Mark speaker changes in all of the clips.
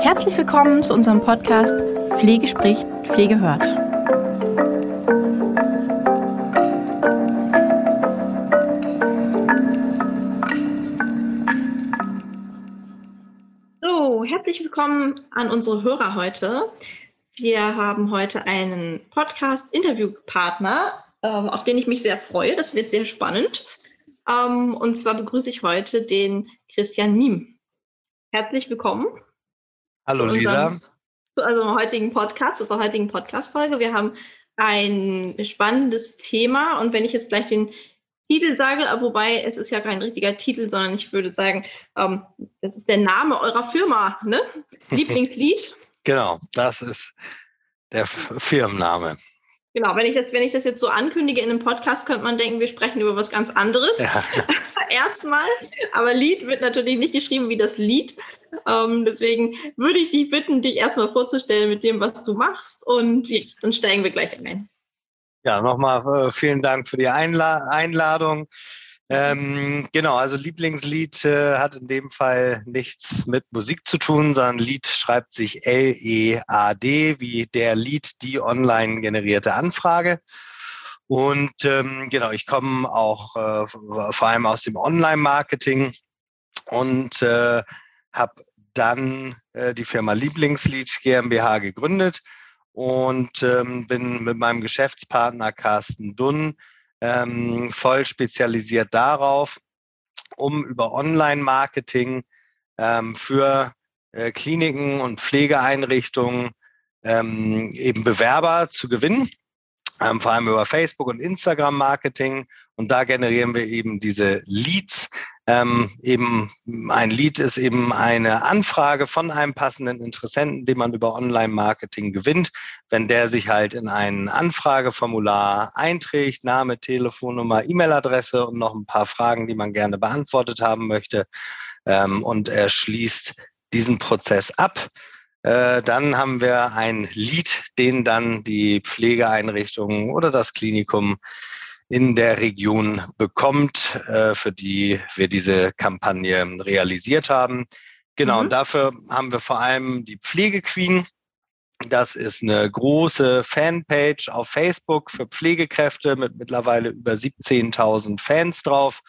Speaker 1: Herzlich willkommen zu unserem Podcast Pflege spricht, Pflege hört. So, herzlich willkommen an unsere Hörer heute. Wir haben heute einen Podcast-Interviewpartner, äh, auf den ich mich sehr freue. Das wird sehr spannend. Ähm, und zwar begrüße ich heute den Christian Miem. Herzlich willkommen.
Speaker 2: Hallo
Speaker 1: zu
Speaker 2: Lisa.
Speaker 1: unserem- Zu unserem heutigen Podcast, zu unserer heutigen Podcast-Folge. Wir haben ein spannendes Thema und wenn ich jetzt gleich den Titel sage, äh, wobei es ist ja kein richtiger Titel, sondern ich würde sagen, ähm, das ist der Name eurer Firma, ne? Lieblingslied.
Speaker 2: Genau, das ist der Firmenname.
Speaker 1: Genau, wenn ich, das, wenn ich das jetzt so ankündige in einem Podcast, könnte man denken, wir sprechen über was ganz anderes.
Speaker 2: Ja,
Speaker 1: Erstmal. Aber Lied wird natürlich nicht geschrieben wie das Lied. Ähm, deswegen würde ich dich bitten, dich erstmal vorzustellen mit dem, was du machst. Und ja, dann steigen wir gleich ein.
Speaker 2: ja nochmal äh, vielen Dank für die Einla Einladung. Ähm, genau, also Lieblingslied äh, hat in dem Fall nichts mit Musik zu tun, sondern Lied schreibt sich L-E-A-D, wie der Lied, die online generierte Anfrage. Und ähm, genau, ich komme auch äh, vor allem aus dem Online-Marketing und äh, habe dann äh, die Firma Lieblingslied GmbH gegründet und ähm, bin mit meinem Geschäftspartner Carsten Dunn ähm, voll spezialisiert darauf, um über Online-Marketing ähm, für äh, Kliniken und Pflegeeinrichtungen ähm, eben Bewerber zu gewinnen, ähm, vor allem über Facebook und Instagram-Marketing. Und da generieren wir eben diese Leads. Ähm, eben ein Lead ist eben eine Anfrage von einem passenden Interessenten, den man über Online-Marketing gewinnt. Wenn der sich halt in ein Anfrageformular einträgt, Name, Telefonnummer, E-Mail-Adresse und noch ein paar Fragen, die man gerne beantwortet haben möchte, ähm, und er schließt diesen Prozess ab, äh, dann haben wir ein Lead, den dann die Pflegeeinrichtung oder das Klinikum in der Region bekommt, äh, für die wir diese Kampagne realisiert haben. Genau,
Speaker 1: Mhm.
Speaker 2: und dafür haben wir vor allem die Pflegequeen. Das ist eine große Fanpage auf Facebook für Pflegekräfte mit mittlerweile über 17.000 Fans drauf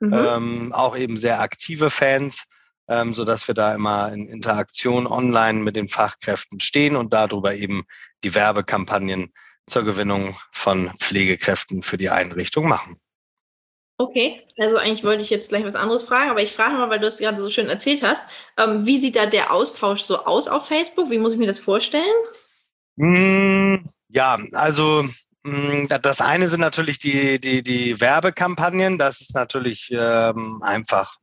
Speaker 1: Mhm.
Speaker 2: ähm, auch eben sehr aktive Fans, ähm, so dass wir da immer in Interaktion online mit den Fachkräften stehen und darüber eben die Werbekampagnen zur Gewinnung von Pflegekräften für die Einrichtung machen.
Speaker 1: Okay, also eigentlich wollte ich jetzt gleich was anderes fragen, aber ich frage mal, weil du es gerade so schön erzählt hast. Ähm, wie sieht da der Austausch so aus auf Facebook? Wie muss ich mir das vorstellen?
Speaker 2: Mm, Ja, also mm, da- das eine sind natürlich die, die, die Werbekampagnen. Das ist natürlich ähm, einfach,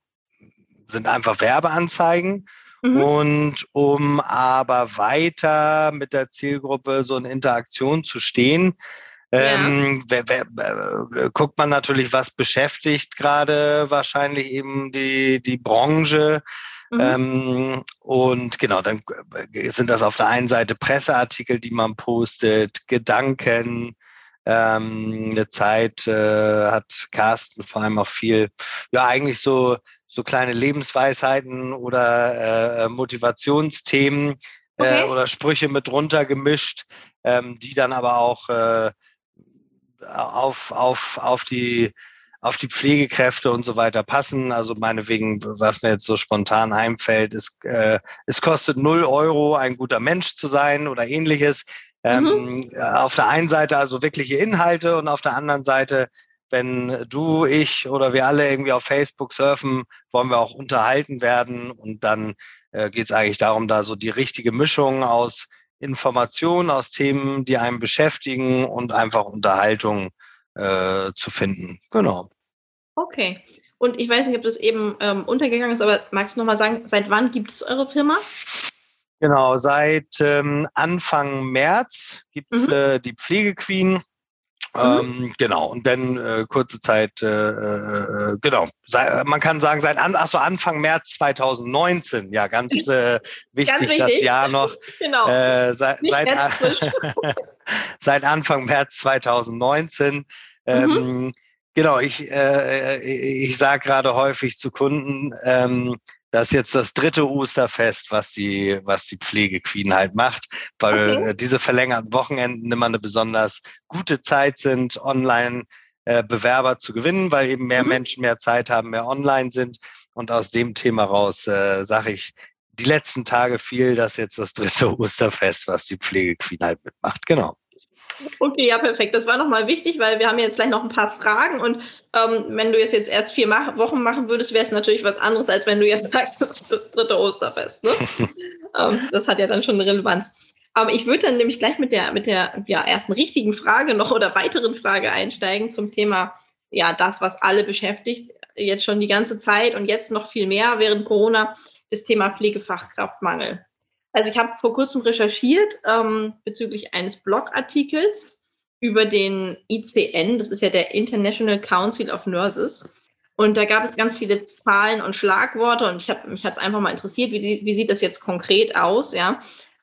Speaker 2: sind einfach Werbeanzeigen.
Speaker 1: Mhm.
Speaker 2: Und um aber weiter mit der Zielgruppe so in Interaktion zu stehen,
Speaker 1: Ja.
Speaker 2: ähm, wer, wer, äh, guckt man natürlich, was beschäftigt gerade wahrscheinlich eben die, die Branche.
Speaker 1: Mhm.
Speaker 2: Ähm, und genau, dann sind das auf der einen Seite Presseartikel, die man postet, Gedanken. Ähm, eine Zeit äh, hat Carsten vor allem auch viel, ja eigentlich so so kleine Lebensweisheiten oder äh, Motivationsthemen
Speaker 1: Okay.
Speaker 2: äh, oder Sprüche mit drunter gemischt, ähm, die dann aber auch äh, auf, auf, auf die auf die Pflegekräfte und so weiter passen. Also meinetwegen, was mir jetzt so spontan einfällt, ist, äh, es kostet null Euro, ein guter Mensch zu sein oder ähnliches. Ähm, Auf der einen Seite also wirkliche Inhalte und auf der anderen Seite, wenn du, ich oder wir alle irgendwie auf Facebook surfen, wollen wir auch unterhalten werden. Und dann äh, geht es eigentlich darum, da so die richtige Mischung aus Informationen, aus Themen, die einen beschäftigen und einfach Unterhaltung äh, zu finden. Genau.
Speaker 1: Okay. Und ich weiß nicht, ob das eben ähm, untergegangen ist, aber magst du noch mal sagen, seit wann gibt es eure Firma?
Speaker 2: Genau, seit ähm, Anfang März gibt es
Speaker 1: Mhm.
Speaker 2: äh, die Pflegequeen. Ähm, genau, und dann äh, kurze Zeit, äh, äh, genau, sei, man kann sagen, seit an, so, Anfang März 2019, ja, ganz äh, wichtig, das
Speaker 1: wichtig.
Speaker 2: Jahr noch.
Speaker 1: Genau.
Speaker 2: Äh, seit, seit,
Speaker 1: ganz
Speaker 2: seit Anfang März 2019.
Speaker 1: Mhm.
Speaker 2: Ähm, Genau, ich, äh, ich sage gerade häufig zu Kunden, ähm, das ist jetzt das dritte Osterfest, was die, was die Pflegequeen halt macht, weil okay. Äh, diese verlängerten Wochenenden immer eine besonders gute Zeit sind, online äh, Bewerber zu gewinnen, weil eben mehr mhm. Menschen mehr Zeit haben, mehr online sind. Und aus dem Thema raus äh, sage ich die letzten Tage viel, dass jetzt das dritte Osterfest, was die Pflegequeen halt mitmacht. Genau.
Speaker 1: Okay, ja, perfekt. Das war nochmal wichtig, weil wir haben jetzt gleich noch ein paar Fragen und ähm, wenn du jetzt, jetzt erst vier Mach Wochen machen würdest, wäre es natürlich was anderes, als wenn du jetzt sagst, das ist das dritte Osterfest. Ne? ähm, das hat ja dann schon eine Relevanz. Aber ich würde dann nämlich gleich mit der, mit der ja, ersten richtigen Frage noch oder weiteren Frage einsteigen zum Thema, ja, das, was alle beschäftigt, jetzt schon die ganze Zeit und jetzt noch viel mehr während Corona, das Thema Pflegefachkraftmangel. Also ich habe vor kurzem recherchiert ähm, bezüglich eines Blogartikels über den ICN, das ist ja der International Council of Nurses. Und da gab es ganz viele Zahlen und Schlagworte und ich hab, mich hat es einfach mal interessiert, wie, wie sieht das jetzt konkret aus, ja.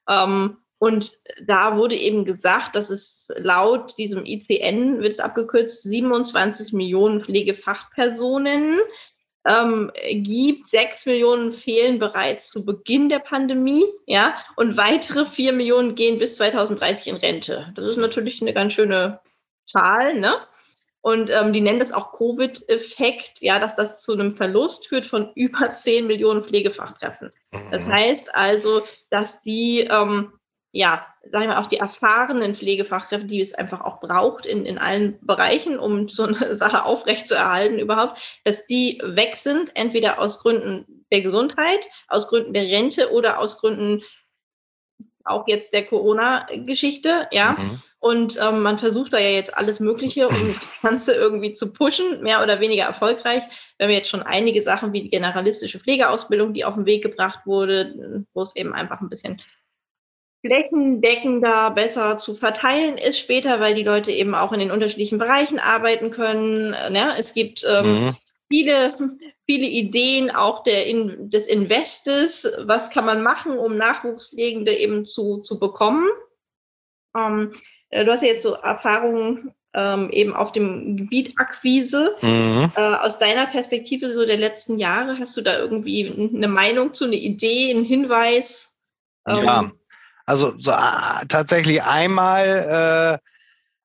Speaker 1: Ähm, und da wurde eben gesagt, dass es laut diesem ICN, wird es abgekürzt, 27 Millionen Pflegefachpersonen ähm, gibt. Sechs Millionen fehlen bereits zu Beginn der Pandemie, ja, und weitere vier Millionen gehen bis 2030 in Rente. Das ist natürlich eine ganz schöne Zahl, ne? Und ähm, die nennen das auch Covid-Effekt, ja, dass das zu einem Verlust führt von über 10 Millionen Pflegefachkräften. Das mhm. heißt also, dass die ähm, ja, sagen wir auch die erfahrenen Pflegefachkräfte, die es einfach auch braucht in, in allen Bereichen, um so eine Sache aufrechtzuerhalten überhaupt, dass die weg sind, entweder aus Gründen der Gesundheit, aus Gründen der Rente oder aus Gründen auch jetzt der Corona-Geschichte, ja. Mhm. Und ähm, man versucht da ja jetzt alles Mögliche, um das Ganze irgendwie zu pushen, mehr oder weniger erfolgreich. Wir haben jetzt schon einige Sachen wie die generalistische Pflegeausbildung, die auf den Weg gebracht wurde, wo es eben einfach ein bisschen flächendeckender besser zu verteilen ist später, weil die Leute eben auch in den unterschiedlichen Bereichen arbeiten können. Ne? Es gibt ähm, mhm. viele, viele Ideen auch der in, des Investes. Was kann man machen, um Nachwuchspflegende eben zu, zu bekommen? Ähm, äh, du hast ja jetzt so Erfahrungen ähm, eben auf dem Gebiet Akquise. Mhm. Äh, aus deiner Perspektive so der letzten Jahre, hast du da irgendwie eine Meinung zu, eine Idee, einen Hinweis?
Speaker 2: ja, also so, äh, tatsächlich einmal äh,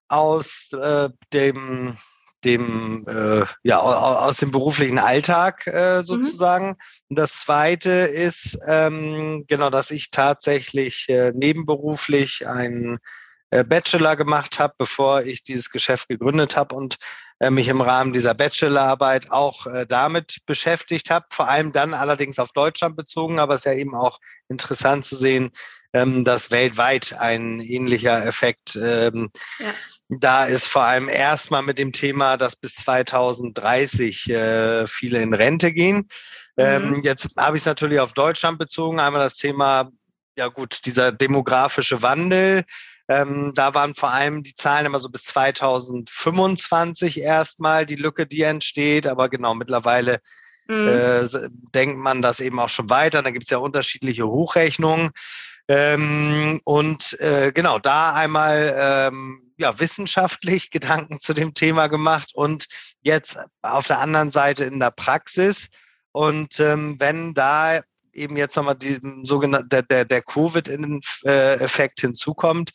Speaker 2: aus äh, dem dem äh, ja aus dem beruflichen Alltag äh, mhm. sozusagen. Mhm. Das zweite ist ähm, genau, dass ich tatsächlich äh, nebenberuflich einen äh, Bachelor gemacht habe, bevor ich dieses Geschäft gegründet habe und äh, mich im Rahmen dieser Bachelorarbeit auch äh, damit beschäftigt habe. Vor allem dann allerdings auf Deutschland bezogen, aber es ist ja eben auch interessant zu sehen, ähm, dass weltweit ein ähnlicher Effekt ähm, ja. da ist. Vor allem erstmal mit dem Thema, dass bis 2030 äh, viele in Rente gehen. Ähm, mhm. Jetzt habe ich es natürlich auf Deutschland bezogen. Einmal das Thema, ja gut, dieser demografische Wandel. Ähm, da waren vor allem die Zahlen immer so bis 2025 erstmal die Lücke, die entsteht. Aber genau, mittlerweile mhm. äh, denkt man das eben auch schon weiter. Da gibt es ja unterschiedliche Hochrechnungen. Ähm, und äh, genau, da einmal ähm, ja, wissenschaftlich Gedanken zu dem Thema gemacht und jetzt auf der anderen Seite in der Praxis. Und ähm, wenn da eben jetzt nochmal sogenannte der, der, der Covid-Effekt hinzukommt,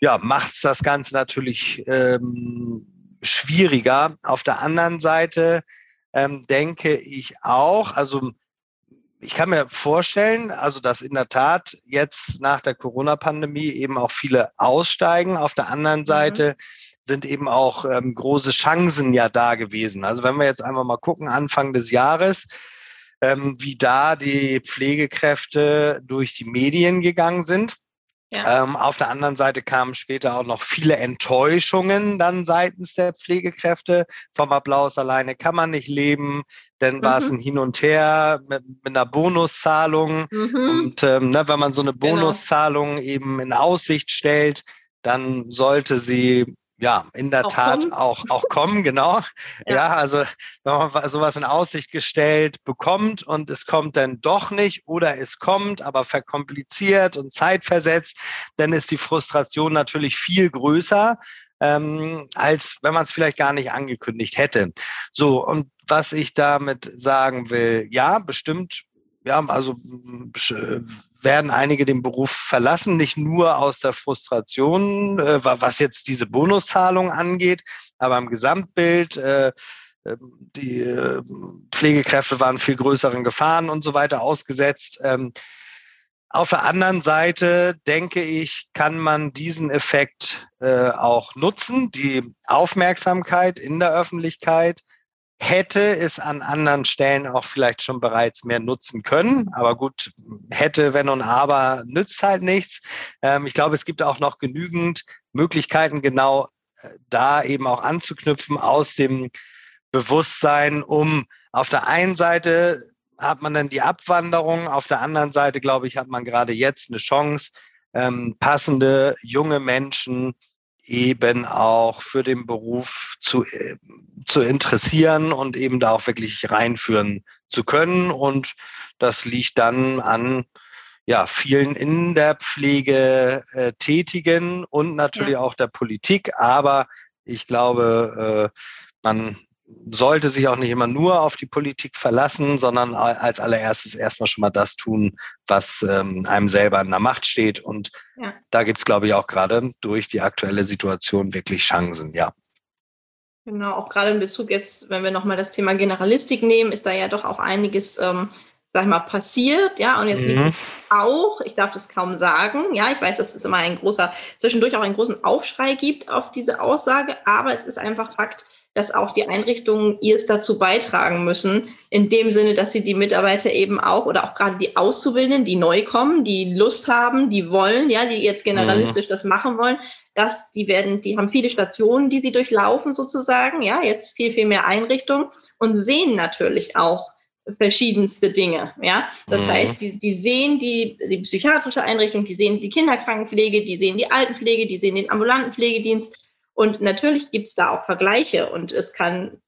Speaker 2: ja, macht es das Ganze natürlich ähm, schwieriger. Auf der anderen Seite ähm, denke ich auch, also ich kann mir vorstellen, also dass in der Tat jetzt nach der Corona-Pandemie eben auch viele aussteigen. Auf der anderen mhm. Seite mhm. sind eben auch ähm, große Chancen ja da gewesen. Also wenn wir jetzt einfach mal gucken, Anfang des Jahres, ähm, wie da die Pflegekräfte durch die Medien gegangen sind. Ja. Ähm, auf der anderen Seite kamen später auch noch viele Enttäuschungen dann seitens der Pflegekräfte. Vom Applaus alleine kann man nicht leben. Dann mhm. war es mhm. ein Hin und Her mit, mit einer Bonuszahlung. Mhm. Und ähm, ne, wenn man so eine genau. Bonuszahlung genau. eben in Aussicht stellt, dann sollte sie ja, in der auch Tat kommen. auch, auch kommen, genau. ja. ja. also wenn man sowas in Aussicht gestellt bekommt und es kommt dann doch nicht oder es kommt, aber verkompliziert und zeitversetzt, dann ist die Frustration natürlich viel größer. ähm, als wenn man es vielleicht gar nicht angekündigt hätte. So, und was ich damit sagen will, ja, bestimmt, ja, also werden einige den Beruf verlassen, nicht nur aus der Frustration, äh, was jetzt diese Bonuszahlung angeht, aber im Gesamtbild, äh, ähm, die äh, Pflegekräfte waren viel größeren Gefahren und so weiter ausgesetzt. Ähm, auf der anderen Seite denke ich, kann man diesen Effekt äh, auch nutzen, die Aufmerksamkeit in der Öffentlichkeit hätte es an anderen Stellen auch vielleicht schon bereits mehr nutzen können. Aber gut, hätte, wenn und aber, nützt halt nichts. Ähm, ich glaube, es gibt auch noch genügend Möglichkeiten, genau äh, da eben auch anzuknüpfen aus dem Bewusstsein, um auf der einen Seite hat man dann die Abwanderung, auf der anderen Seite, glaube ich, hat man gerade jetzt eine Chance, ähm, passende junge Menschen eben auch für den Beruf zu, äh, zu interessieren und eben da auch wirklich reinführen zu können. Und das liegt dann an ja, vielen in der Pflege äh, Tätigen und natürlich ja. auch der Politik. Aber ich glaube, äh, man sollte sich auch nicht immer nur auf die Politik verlassen, sondern als allererstes erstmal schon mal das tun, was ähm, einem selber in der Macht steht. Und ja. da gibt es, glaube ich, auch gerade durch die aktuelle Situation wirklich Chancen, ja.
Speaker 1: Genau, auch gerade in Bezug jetzt, wenn wir nochmal das Thema Generalistik nehmen, ist da ja doch auch einiges, ähm, sag ich mal, passiert, ja, und jetzt mhm. auch, ich darf das kaum sagen, ja, ich weiß, dass es immer ein großer, zwischendurch auch einen großen Aufschrei gibt auf diese Aussage, aber es ist einfach Fakt, dass auch die Einrichtungen ihrs dazu beitragen müssen, in dem Sinne, dass sie die Mitarbeiter eben auch oder auch gerade die Auszubildenden, die neu kommen, die Lust haben, die wollen, ja, die jetzt generalistisch mhm. das machen wollen, dass die werden, die haben viele Stationen, die sie durchlaufen sozusagen, ja, jetzt viel, viel mehr Einrichtungen und sehen natürlich auch verschiedenste Dinge, ja. Das mhm. heißt, die, die sehen die, die psychiatrische Einrichtung, die sehen die Kinderkrankenpflege, die sehen die Altenpflege, die sehen den ambulanten Pflegedienst, und natürlich gibt es da auch Vergleiche und es kann,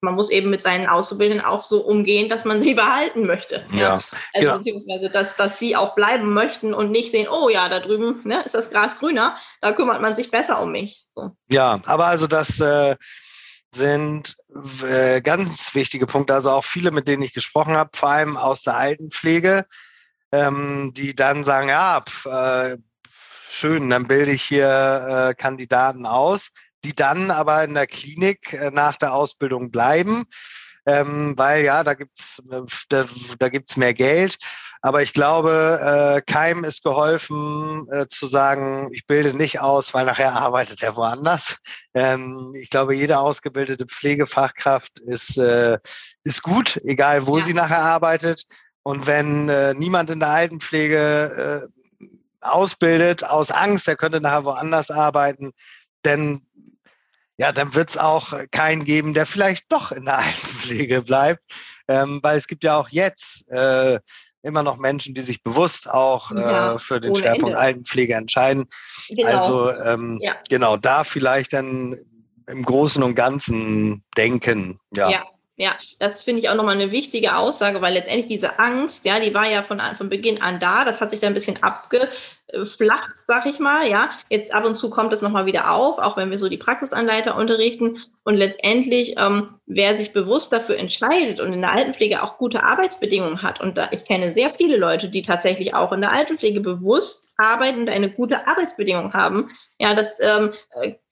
Speaker 1: man muss eben mit seinen Auszubildenden auch so umgehen, dass man sie behalten möchte. Ja, ja. Also ja. beziehungsweise, dass, dass sie auch bleiben möchten und nicht sehen, oh ja, da drüben ne, ist das Gras grüner, da kümmert man sich besser um mich. So.
Speaker 2: Ja, aber also das äh, sind äh, ganz wichtige Punkte, also auch viele, mit denen ich gesprochen habe, vor allem aus der Altenpflege, ähm, die dann sagen, ja, pf, äh, schön, dann bilde ich hier äh, Kandidaten aus, die dann aber in der Klinik äh, nach der Ausbildung bleiben, ähm, weil ja, da gibt's äh, da, da gibt's mehr Geld. Aber ich glaube, äh, keinem ist geholfen äh, zu sagen, ich bilde nicht aus, weil nachher arbeitet er woanders. Ähm, ich glaube, jede ausgebildete Pflegefachkraft ist, äh, ist gut, egal wo ja. sie nachher arbeitet. Und wenn äh, niemand in der Altenpflege äh, ausbildet aus Angst, er könnte nachher woanders arbeiten, denn ja, dann wird es auch keinen geben, der vielleicht doch in der Altenpflege bleibt, ähm, weil es gibt ja auch jetzt äh, immer noch Menschen, die sich bewusst auch ja, äh, für den Schwerpunkt Ende. Altenpflege entscheiden. Genau. Also ähm, ja. genau, da vielleicht dann im Großen und Ganzen denken. Ja.
Speaker 1: ja. Ja, das finde ich auch nochmal eine wichtige Aussage, weil letztendlich diese Angst, ja, die war ja von, von Beginn an da. Das hat sich dann ein bisschen abgeflacht, sag ich mal, ja. Jetzt ab und zu kommt es nochmal wieder auf, auch wenn wir so die Praxisanleiter unterrichten. Und letztendlich, ähm, wer sich bewusst dafür entscheidet und in der Altenpflege auch gute Arbeitsbedingungen hat, und da, ich kenne sehr viele Leute, die tatsächlich auch in der Altenpflege bewusst arbeiten und eine gute Arbeitsbedingung haben, ja, das ähm,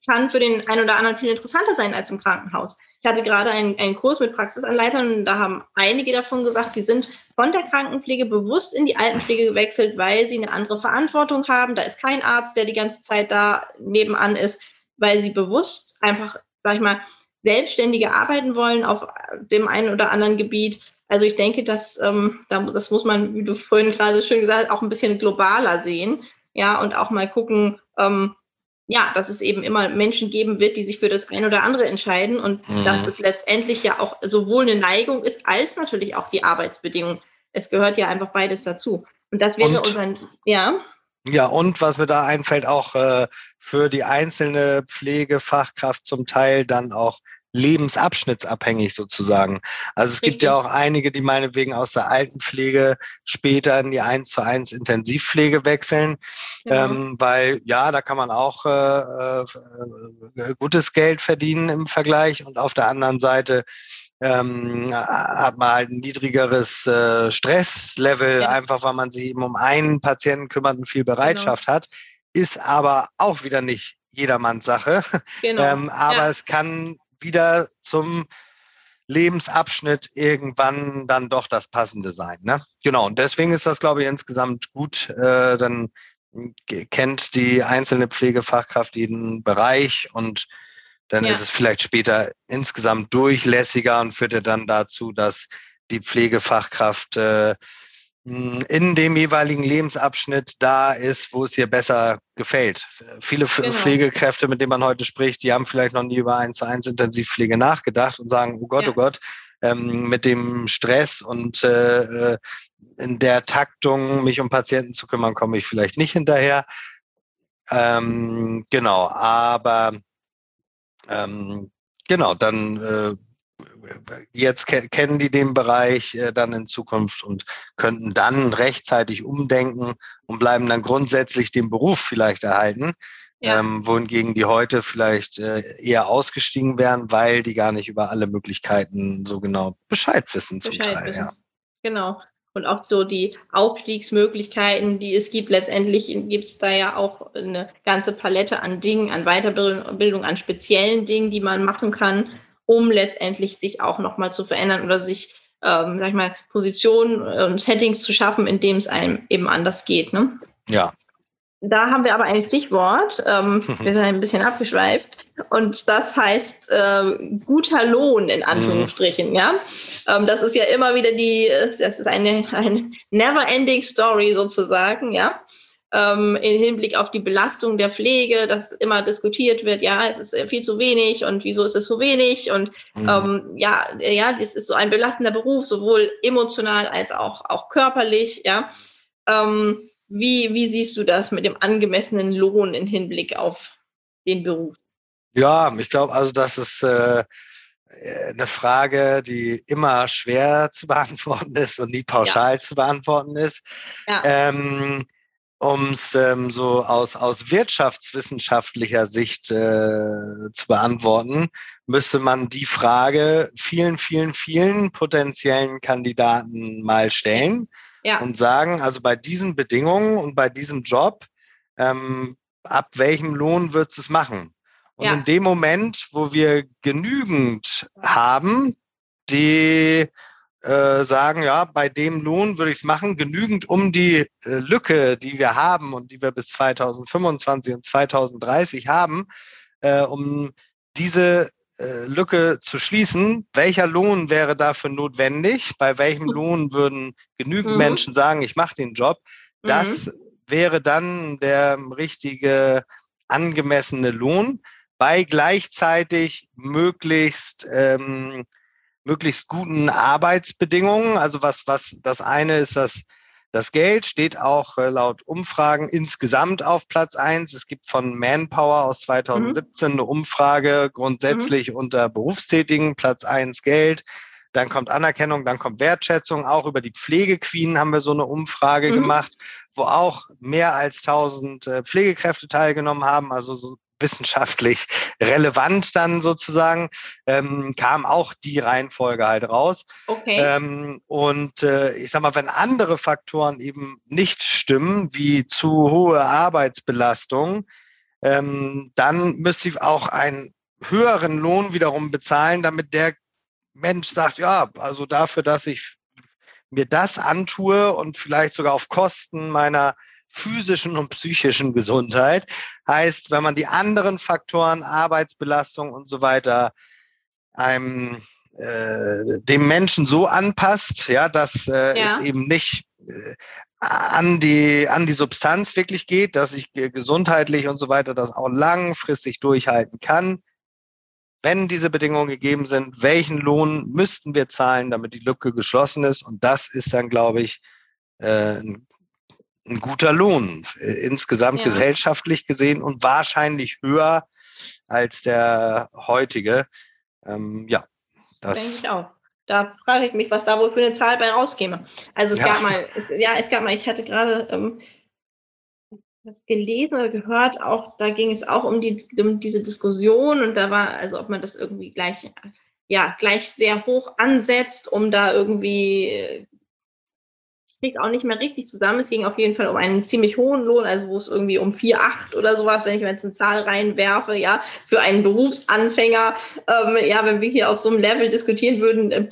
Speaker 1: kann für den einen oder anderen viel interessanter sein als im Krankenhaus. Ich hatte gerade einen, einen Kurs mit Praxisanleitern und da haben einige davon gesagt, die sind von der Krankenpflege bewusst in die Altenpflege gewechselt, weil sie eine andere Verantwortung haben. Da ist kein Arzt, der die ganze Zeit da nebenan ist, weil sie bewusst einfach, sag ich mal, selbstständiger arbeiten wollen auf dem einen oder anderen Gebiet. Also ich denke, dass ähm, das muss man, wie du vorhin gerade schön gesagt hast, auch ein bisschen globaler sehen. Ja, und auch mal gucken, ähm, ja, dass es eben immer Menschen geben wird, die sich für das eine oder andere entscheiden und mhm. dass es letztendlich ja auch sowohl eine Neigung ist, als natürlich auch die Arbeitsbedingungen. Es gehört ja einfach beides dazu. Und das wäre unser, ja.
Speaker 2: Ja, und was mir da einfällt, auch äh, für die einzelne Pflegefachkraft zum Teil dann auch lebensabschnittsabhängig sozusagen. Also es Richtig. gibt ja auch einige, die meinetwegen aus der Altenpflege später in die 1 zu 1 Intensivpflege wechseln, ja. ähm, weil ja, da kann man auch äh, äh, gutes Geld verdienen im Vergleich und auf der anderen Seite ähm, hat man halt ein niedrigeres äh, Stresslevel, ja. einfach weil man sich eben um einen Patienten kümmert und viel Bereitschaft genau. hat, ist aber auch wieder nicht jedermanns Sache. Genau. ähm, aber ja. es kann wieder zum Lebensabschnitt irgendwann dann doch das Passende sein. Ne? Genau, und deswegen ist das, glaube ich, insgesamt gut. Äh, dann kennt die einzelne Pflegefachkraft jeden Bereich und dann ja. ist es vielleicht später insgesamt durchlässiger und führt ja dann dazu, dass die Pflegefachkraft äh, in dem jeweiligen Lebensabschnitt da ist, wo es ihr besser gefällt. Viele genau. Pflegekräfte, mit denen man heute spricht, die haben vielleicht noch nie über eins zu eins Intensivpflege nachgedacht und sagen, oh Gott, ja. oh Gott, ähm, mit dem Stress und äh, äh, in der Taktung, mich um Patienten zu kümmern, komme ich vielleicht nicht hinterher. Ähm, genau, aber ähm, genau, dann äh, jetzt kennen die den Bereich äh, dann in Zukunft und könnten dann rechtzeitig umdenken und bleiben dann grundsätzlich den Beruf vielleicht erhalten. Ja. Ähm, wohingegen die heute vielleicht äh, eher ausgestiegen wären, weil die gar nicht über alle Möglichkeiten so genau Bescheid wissen Bescheid zum Teil. Wissen. Ja.
Speaker 1: Genau. Und auch so die Aufstiegsmöglichkeiten, die es gibt. Letztendlich gibt es da ja auch eine ganze Palette an Dingen, an Weiterbildung, an speziellen Dingen, die man machen kann, um letztendlich sich auch nochmal zu verändern oder sich, ähm, sag ich mal, Positionen und Settings zu schaffen, in dem es einem eben anders geht. Ne?
Speaker 2: Ja.
Speaker 1: Da haben wir aber ein Stichwort. Ähm, wir sind ein bisschen abgeschweift. Und das heißt äh, guter Lohn in Anführungsstrichen. Mhm. Ja, ähm, das ist ja immer wieder die, das ist eine, eine never-ending Story sozusagen. Ja, ähm, im Hinblick auf die Belastung der Pflege, dass immer diskutiert wird, ja, es ist viel zu wenig und wieso ist es so wenig und mhm. ähm, ja, ja, das ist so ein belastender Beruf, sowohl emotional als auch, auch körperlich, ja. Ähm, wie, wie siehst du das mit dem angemessenen Lohn im Hinblick auf den Beruf?
Speaker 2: Ja, ich glaube, also das ist äh, eine Frage, die immer schwer zu beantworten ist und nie pauschal ja. zu beantworten ist. Ja. Ähm, um es ähm, so aus, aus wirtschaftswissenschaftlicher Sicht äh, zu beantworten, müsste man die Frage vielen, vielen, vielen potenziellen Kandidaten mal stellen ja. und sagen, also bei diesen Bedingungen und bei diesem Job, ähm, ab welchem Lohn wird es machen? Und ja. in dem Moment, wo wir genügend haben, die äh, sagen, ja, bei dem Lohn würde ich es machen, genügend um die äh, Lücke, die wir haben und die wir bis 2025 und 2030 haben, äh, um diese äh, Lücke zu schließen. Welcher Lohn wäre dafür notwendig? Bei welchem mhm. Lohn würden genügend mhm. Menschen sagen, ich mache den Job? Das mhm. wäre dann der richtige angemessene Lohn bei gleichzeitig möglichst ähm, möglichst guten Arbeitsbedingungen. Also was, was das eine ist, das, das Geld steht auch äh, laut Umfragen insgesamt auf Platz eins. Es gibt von Manpower aus 2017 mhm. eine Umfrage grundsätzlich mhm. unter Berufstätigen, Platz eins Geld. Dann kommt Anerkennung, dann kommt Wertschätzung. Auch über die Pflegequeen haben wir so eine Umfrage mhm. gemacht, wo auch mehr als 1000 äh, Pflegekräfte teilgenommen haben. Also so wissenschaftlich relevant dann sozusagen, ähm, kam auch die Reihenfolge halt raus. Okay. Ähm, und äh, ich sag mal, wenn andere Faktoren eben nicht stimmen, wie zu hohe Arbeitsbelastung, ähm, dann müsste ich auch einen höheren Lohn wiederum bezahlen, damit der Mensch sagt, ja, also dafür, dass ich mir das antue und vielleicht sogar auf Kosten meiner physischen und psychischen Gesundheit. Heißt, wenn man die anderen Faktoren, Arbeitsbelastung und so weiter, einem äh, dem Menschen so anpasst, ja, dass äh, ja. es eben nicht äh, an die an die Substanz wirklich geht, dass ich gesundheitlich und so weiter das auch langfristig durchhalten kann. Wenn diese Bedingungen gegeben sind, welchen Lohn müssten wir zahlen, damit die Lücke geschlossen ist? Und das ist dann, glaube ich, äh, ein ein guter Lohn, äh, insgesamt ja. gesellschaftlich gesehen und wahrscheinlich höher als der heutige. ähm, ja,
Speaker 1: das. Denke ich auch. Da frage ich mich, was da wohl für eine Zahl bei rauskäme. Also es ja. gab mal, es, ja, es gab mal, ich hatte gerade ähm, das gelesen oder gehört, auch da ging es auch um, die, um diese Diskussion und da war, also ob man das irgendwie gleich, ja, gleich sehr hoch ansetzt, um da irgendwie kriege auch nicht mehr richtig zusammen. Es ging auf jeden Fall um einen ziemlich hohen Lohn, also wo es irgendwie um 4,8 oder sowas, wenn ich mir jetzt eine Zahl reinwerfe, ja, für einen Berufsanfänger. Ähm, ja, wenn wir hier auf so einem Level diskutieren würden, äh,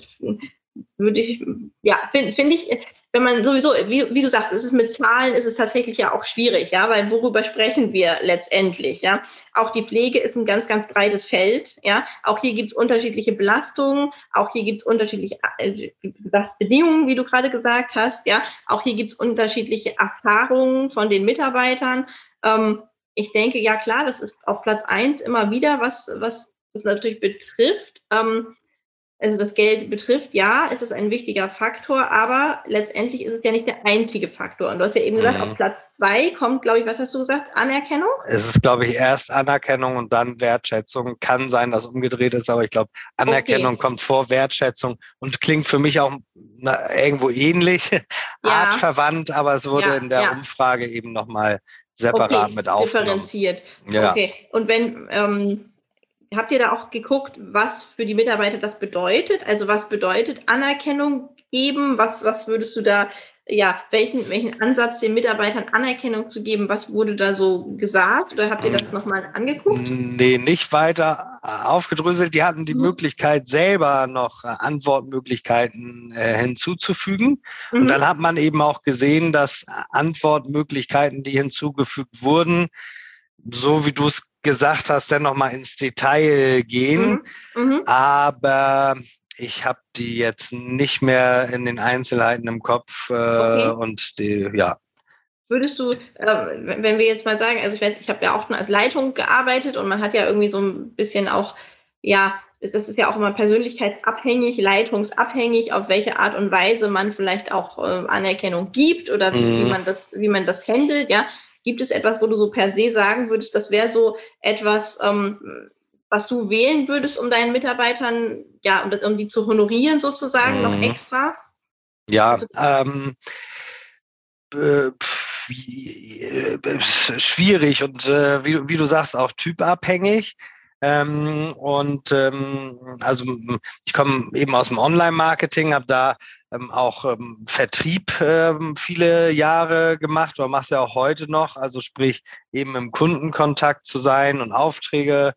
Speaker 1: würde ich, ja, finde find ich, wenn man sowieso, wie, wie, du sagst, es ist mit Zahlen, ist es tatsächlich ja auch schwierig, ja, weil worüber sprechen wir letztendlich, ja? Auch die Pflege ist ein ganz, ganz breites Feld, ja. Auch hier gibt es unterschiedliche Belastungen, auch hier gibt es unterschiedliche äh, Bedingungen, wie du gerade gesagt hast, ja. Auch hier gibt es unterschiedliche Erfahrungen von den Mitarbeitern. Ähm, ich denke, ja klar, das ist auf Platz eins immer wieder, was, was das natürlich betrifft. Ähm, also das Geld betrifft, ja, ist es ein wichtiger Faktor, aber letztendlich ist es ja nicht der einzige Faktor. Und du hast ja eben gesagt, mhm. auf Platz zwei kommt, glaube ich, was hast du gesagt, Anerkennung?
Speaker 2: Es ist, glaube ich, erst Anerkennung und dann Wertschätzung. Kann sein, dass umgedreht ist, aber ich glaube, Anerkennung okay. kommt vor Wertschätzung und klingt für mich auch na, irgendwo ähnlich, ja. artverwandt, aber es wurde ja, in der ja. Umfrage eben nochmal separat okay, mit aufgenommen.
Speaker 1: Differenziert. Ja. Okay. Und wenn ähm, habt ihr da auch geguckt, was für die Mitarbeiter das bedeutet? Also was bedeutet Anerkennung geben? Was, was würdest du da, ja, welchen, welchen Ansatz den Mitarbeitern Anerkennung zu geben? Was wurde da so gesagt? Oder habt ihr das nochmal angeguckt?
Speaker 2: Nee, nicht weiter aufgedröselt. Die hatten die mhm. Möglichkeit, selber noch Antwortmöglichkeiten äh, hinzuzufügen. Mhm. Und dann hat man eben auch gesehen, dass Antwortmöglichkeiten, die hinzugefügt wurden, so wie du es gesagt hast, dann nochmal ins Detail gehen. Mhm. Mhm. Aber ich habe die jetzt nicht mehr in den Einzelheiten im Kopf äh, okay. und die, ja.
Speaker 1: Würdest du, äh, wenn wir jetzt mal sagen, also ich weiß, ich habe ja auch schon als Leitung gearbeitet und man hat ja irgendwie so ein bisschen auch, ja, das ist ja auch immer persönlichkeitsabhängig, leitungsabhängig, auf welche Art und Weise man vielleicht auch äh, Anerkennung gibt oder wie, mhm. wie, man das, wie man das handelt, ja. Gibt es etwas, wo du so per se sagen würdest, das wäre so etwas, ähm, was du wählen würdest, um deinen Mitarbeitern, ja, um, um die zu honorieren sozusagen, mhm. noch extra?
Speaker 2: Ja, also, ähm, äh, äh, schwierig und äh, wie, wie, du sagst, auch typabhängig. Ähm, und ähm, also ich komme eben aus dem Online-Marketing, habe da ähm, auch ähm, Vertrieb ähm, viele Jahre gemacht oder machst ja auch heute noch, also sprich eben im Kundenkontakt zu sein und Aufträge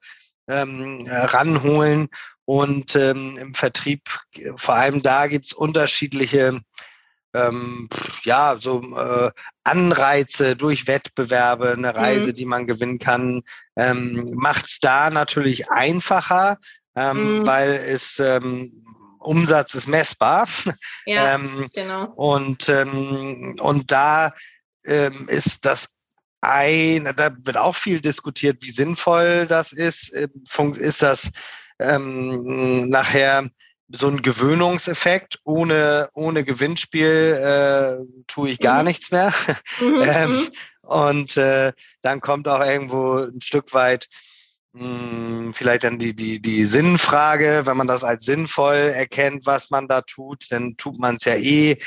Speaker 2: ähm, ranholen. Und ähm, im Vertrieb, vor allem da gibt's unterschiedliche ähm, ja, so äh, Anreize durch Wettbewerbe, eine Reise, mhm. die man gewinnen kann, ähm, macht es da natürlich einfacher, ähm, mhm. weil es ähm, Umsatz ist messbar. Ja, ähm, genau. Und, ähm, und da ähm, ist das ein, da wird auch viel diskutiert, wie sinnvoll das ist. Ähm, ist das ähm, nachher so ein Gewöhnungseffekt? Ohne, ohne Gewinnspiel äh, tue ich gar mhm. nichts mehr. Mhm, ähm, mhm. und äh, dann kommt auch irgendwo ein Stück weit vielleicht dann die, die, die Sinnfrage, wenn man das als sinnvoll erkennt, was man da tut, dann tut man es ja eh.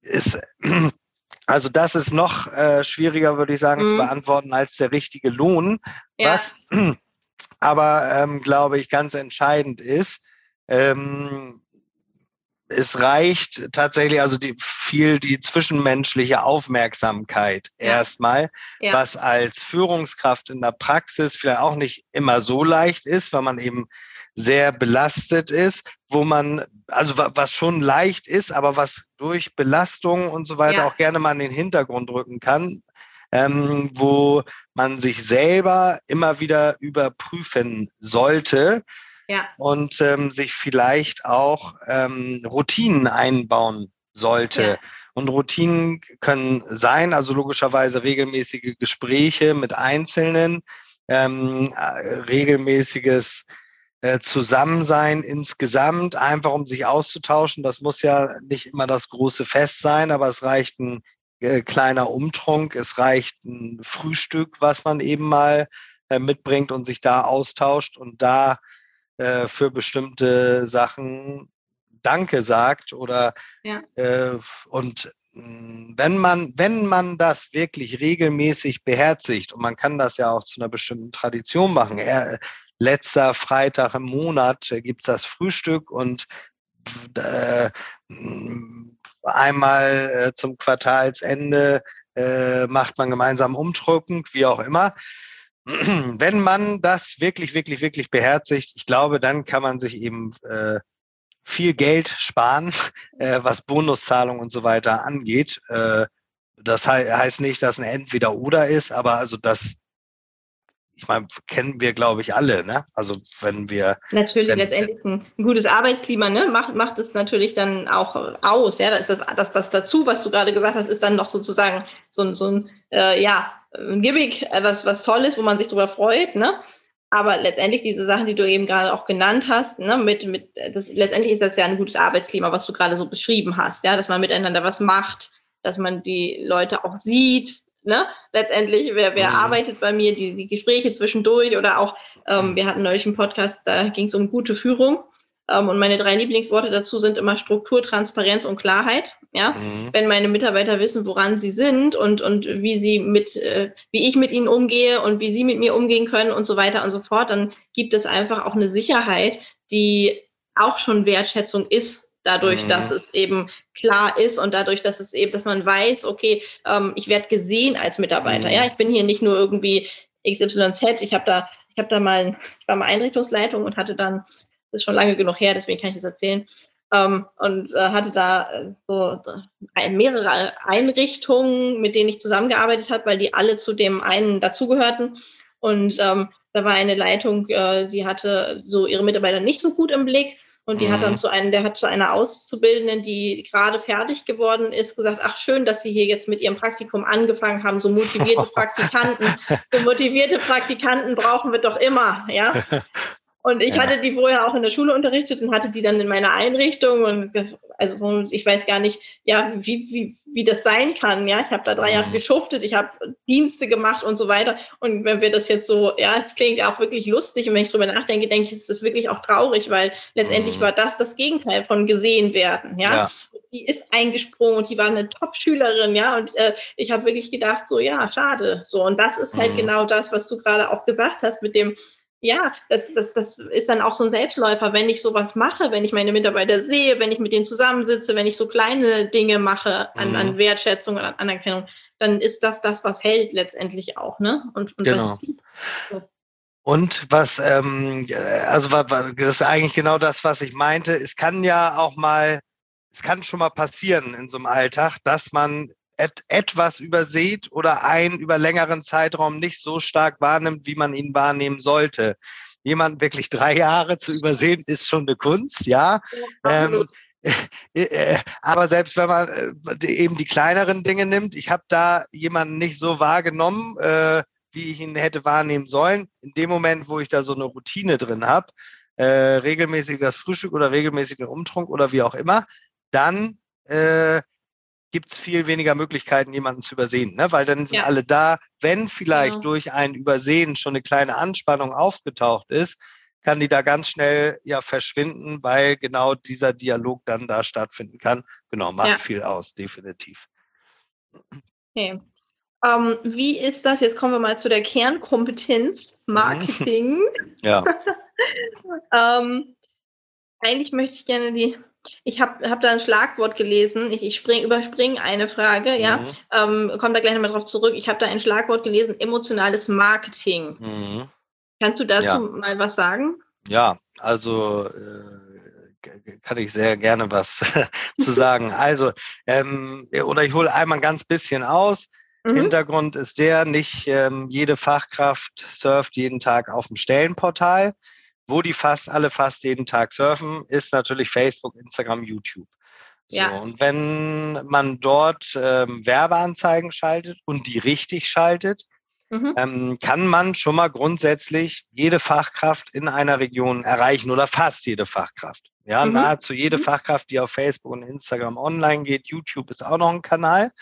Speaker 2: Ist, also das ist noch äh, schwieriger, würde ich sagen, mhm. zu beantworten als der richtige Lohn. Ja. Was aber, ähm, glaube ich, ganz entscheidend ist, ähm, es reicht tatsächlich, also die, viel die zwischenmenschliche Aufmerksamkeit ja. erstmal, ja. was als Führungskraft in der Praxis vielleicht auch nicht immer so leicht ist, weil man eben sehr belastet ist, wo man, also was schon leicht ist, aber was durch Belastung und so weiter ja. auch gerne mal in den Hintergrund rücken kann, ähm, wo man sich selber immer wieder überprüfen sollte, ja. und ähm, sich vielleicht auch ähm, Routinen einbauen sollte. Ja. Und Routinen können sein, also logischerweise regelmäßige Gespräche mit Einzelnen, ähm, äh, regelmäßiges äh, Zusammensein insgesamt, einfach um sich auszutauschen. Das muss ja nicht immer das große Fest sein, aber es reicht ein äh, kleiner Umtrunk, es reicht ein Frühstück, was man eben mal äh, mitbringt und sich da austauscht und da äh, für bestimmte Sachen Danke sagt oder ja. äh, und hm, wenn man, wenn man das wirklich regelmäßig beherzigt und man kann das ja auch zu einer bestimmten Tradition machen, er, letzter Freitag im Monat gibt's das Frühstück und äh, einmal äh, zum Quartalsende äh, macht man gemeinsam umdrückend, wie auch immer. Wenn man das wirklich, wirklich, wirklich beherzigt, ich glaube, dann kann man sich eben äh, viel Geld sparen, äh, was Bonuszahlungen und so weiter angeht. Äh, das he heißt nicht, dass ein Entweder-Oder ist, aber also das ich meine, kennen wir, glaube ich, alle, ne? Also wenn wir.
Speaker 1: Natürlich,
Speaker 2: wenn,
Speaker 1: letztendlich ein, ein, gutes Arbeitsklima, ne, macht, macht es natürlich dann auch aus. Ja, da ist das, das, das dazu, was du gerade gesagt hast, ist dann noch sozusagen so, so ein, äh, ja, ein Gimmick, äh, was, was toll ist, wo man sich drüber freut, ne? Aber letztendlich diese Sachen, die du eben gerade auch genannt hast, ne, mit, mit, das, letztendlich ist das ja ein gutes Arbeitsklima, was du gerade so beschrieben hast, ja, dass man miteinander was macht, dass man die Leute auch sieht, ne? Letztendlich, wer, wer mhm. arbeitet bei mir, die, die Gespräche zwischendurch oder auch, ähm, wir hatten neulich einen Podcast, da ging es um gute Führung. Ähm, und meine drei Lieblingsworte dazu sind immer Struktur, Transparenz und Klarheit. Ja, mhm. wenn meine Mitarbeiter wissen, woran sie sind und, und wie sie mit, äh, wie ich mit ihnen umgehe und wie sie mit mir umgehen können und so weiter und so fort, dann gibt es einfach auch eine Sicherheit, die auch schon Wertschätzung ist dadurch, mhm. dass es eben klar ist und dadurch, dass es eben, dass man weiß, okay, ähm, ich werde gesehen als Mitarbeiter. Mhm. Ja, ich bin hier nicht nur irgendwie XYZ. Ich habe da, ich habe da mal, ich war mal Einrichtungsleitung und hatte dann, das ist schon lange genug her, deswegen kann ich das erzählen. Ähm, und äh, hatte da äh, so äh, mehrere Einrichtungen, mit denen ich zusammengearbeitet habe, weil die alle zu dem einen dazugehörten. Und ähm, da war eine Leitung, äh, die hatte so ihre Mitarbeiter nicht so gut im Blick und die mhm. hat dann mhm. zu einem, der hat zu einer Auszubildenden, die gerade fertig geworden ist, gesagt, ach schön, dass Sie hier jetzt mit Ihrem Praktikum angefangen haben, so motivierte Praktikanten, so motivierte Praktikanten brauchen wir doch immer, ja. Und ich ja. hatte die vorher auch in der Schule unterrichtet und hatte die dann in meiner Einrichtung und also ich weiß gar nicht, ja, wie, wie, wie das sein kann. Ja, ich habe da drei Jahre mhm. geschuftet, ich habe Dienste gemacht und so weiter. Und wenn wir das jetzt so, ja, es klingt auch wirklich lustig und wenn ich drüber nachdenke, denke ich, es ist wirklich auch traurig, weil letztendlich mhm. war das das Gegenteil von gesehen werden. Ja, ja. die ist eingesprungen und die war eine Top-Schülerin, ja, und äh, ich habe wirklich gedacht, so ja, schade, so und das ist halt mhm. genau das, was du gerade auch gesagt hast mit dem ja, das, das, das ist dann auch so ein Selbstläufer, wenn ich sowas mache, wenn ich meine Mitarbeiter sehe, wenn ich mit denen zusammensitze, wenn ich so kleine Dinge mache an, mhm. an Wertschätzung und an Anerkennung, dann ist das das, was hält letztendlich auch, ne?
Speaker 2: Und, und genau. Was, und was, ähm, also das ist eigentlich genau das, was ich meinte. Es kann ja auch mal, es kann schon mal passieren in so einem Alltag, dass man et etwas übersieht oder einen über längeren Zeitraum nicht so stark wahrnimmt, wie man ihn wahrnehmen sollte. Jemanden wirklich drei Jahre zu übersehen, ist schon eine Kunst, ja. ähm, äh, äh, aber selbst wenn man äh, eben die kleineren Dinge nimmt, ich habe da jemanden nicht so wahrgenommen, äh, wie ich ihn hätte wahrnehmen sollen. In dem Moment, wo ich da so eine Routine drin habe, äh, regelmäßig das Frühstück oder regelmäßig den Umtrunk oder wie auch immer, dann äh, gibt es viel weniger Möglichkeiten, jemanden zu übersehen, ne? weil dann sind ja. alle da. Wenn vielleicht genau. durch ein Übersehen schon eine kleine Anspannung aufgetaucht ist, kann die da ganz schnell ja verschwinden, weil genau dieser Dialog dann da stattfinden kann. Genau, macht ja. viel aus, definitiv.
Speaker 1: Okay. Ähm, wie ist das? Jetzt kommen wir mal zu der Kernkompetenz Marketing.
Speaker 2: ja.
Speaker 1: ähm, eigentlich möchte ich gerne die ich habe hab da ein Schlagwort gelesen. Ich, ich spring, überspringe eine Frage, mhm. ja. Ähm, Komme da gleich nochmal drauf zurück. Ich habe da ein Schlagwort gelesen, emotionales Marketing. Mhm. Kannst du dazu ja. mal was sagen?
Speaker 2: Ja, also äh, kann ich sehr gerne was zu sagen. Also, ähm, oder ich hole einmal ein ganz bisschen aus. Mhm. Hintergrund ist der, nicht ähm, jede Fachkraft surft jeden Tag auf dem Stellenportal wo die fast alle fast jeden Tag surfen, ist natürlich Facebook, Instagram, YouTube. So, ja. Und wenn man dort ähm, Werbeanzeigen schaltet und die richtig schaltet, mhm. ähm, kann man schon mal grundsätzlich jede Fachkraft in einer Region erreichen oder fast jede Fachkraft. Ja, mhm. nahezu jede mhm. Fachkraft, die auf Facebook und Instagram online geht. YouTube ist auch noch ein Kanal.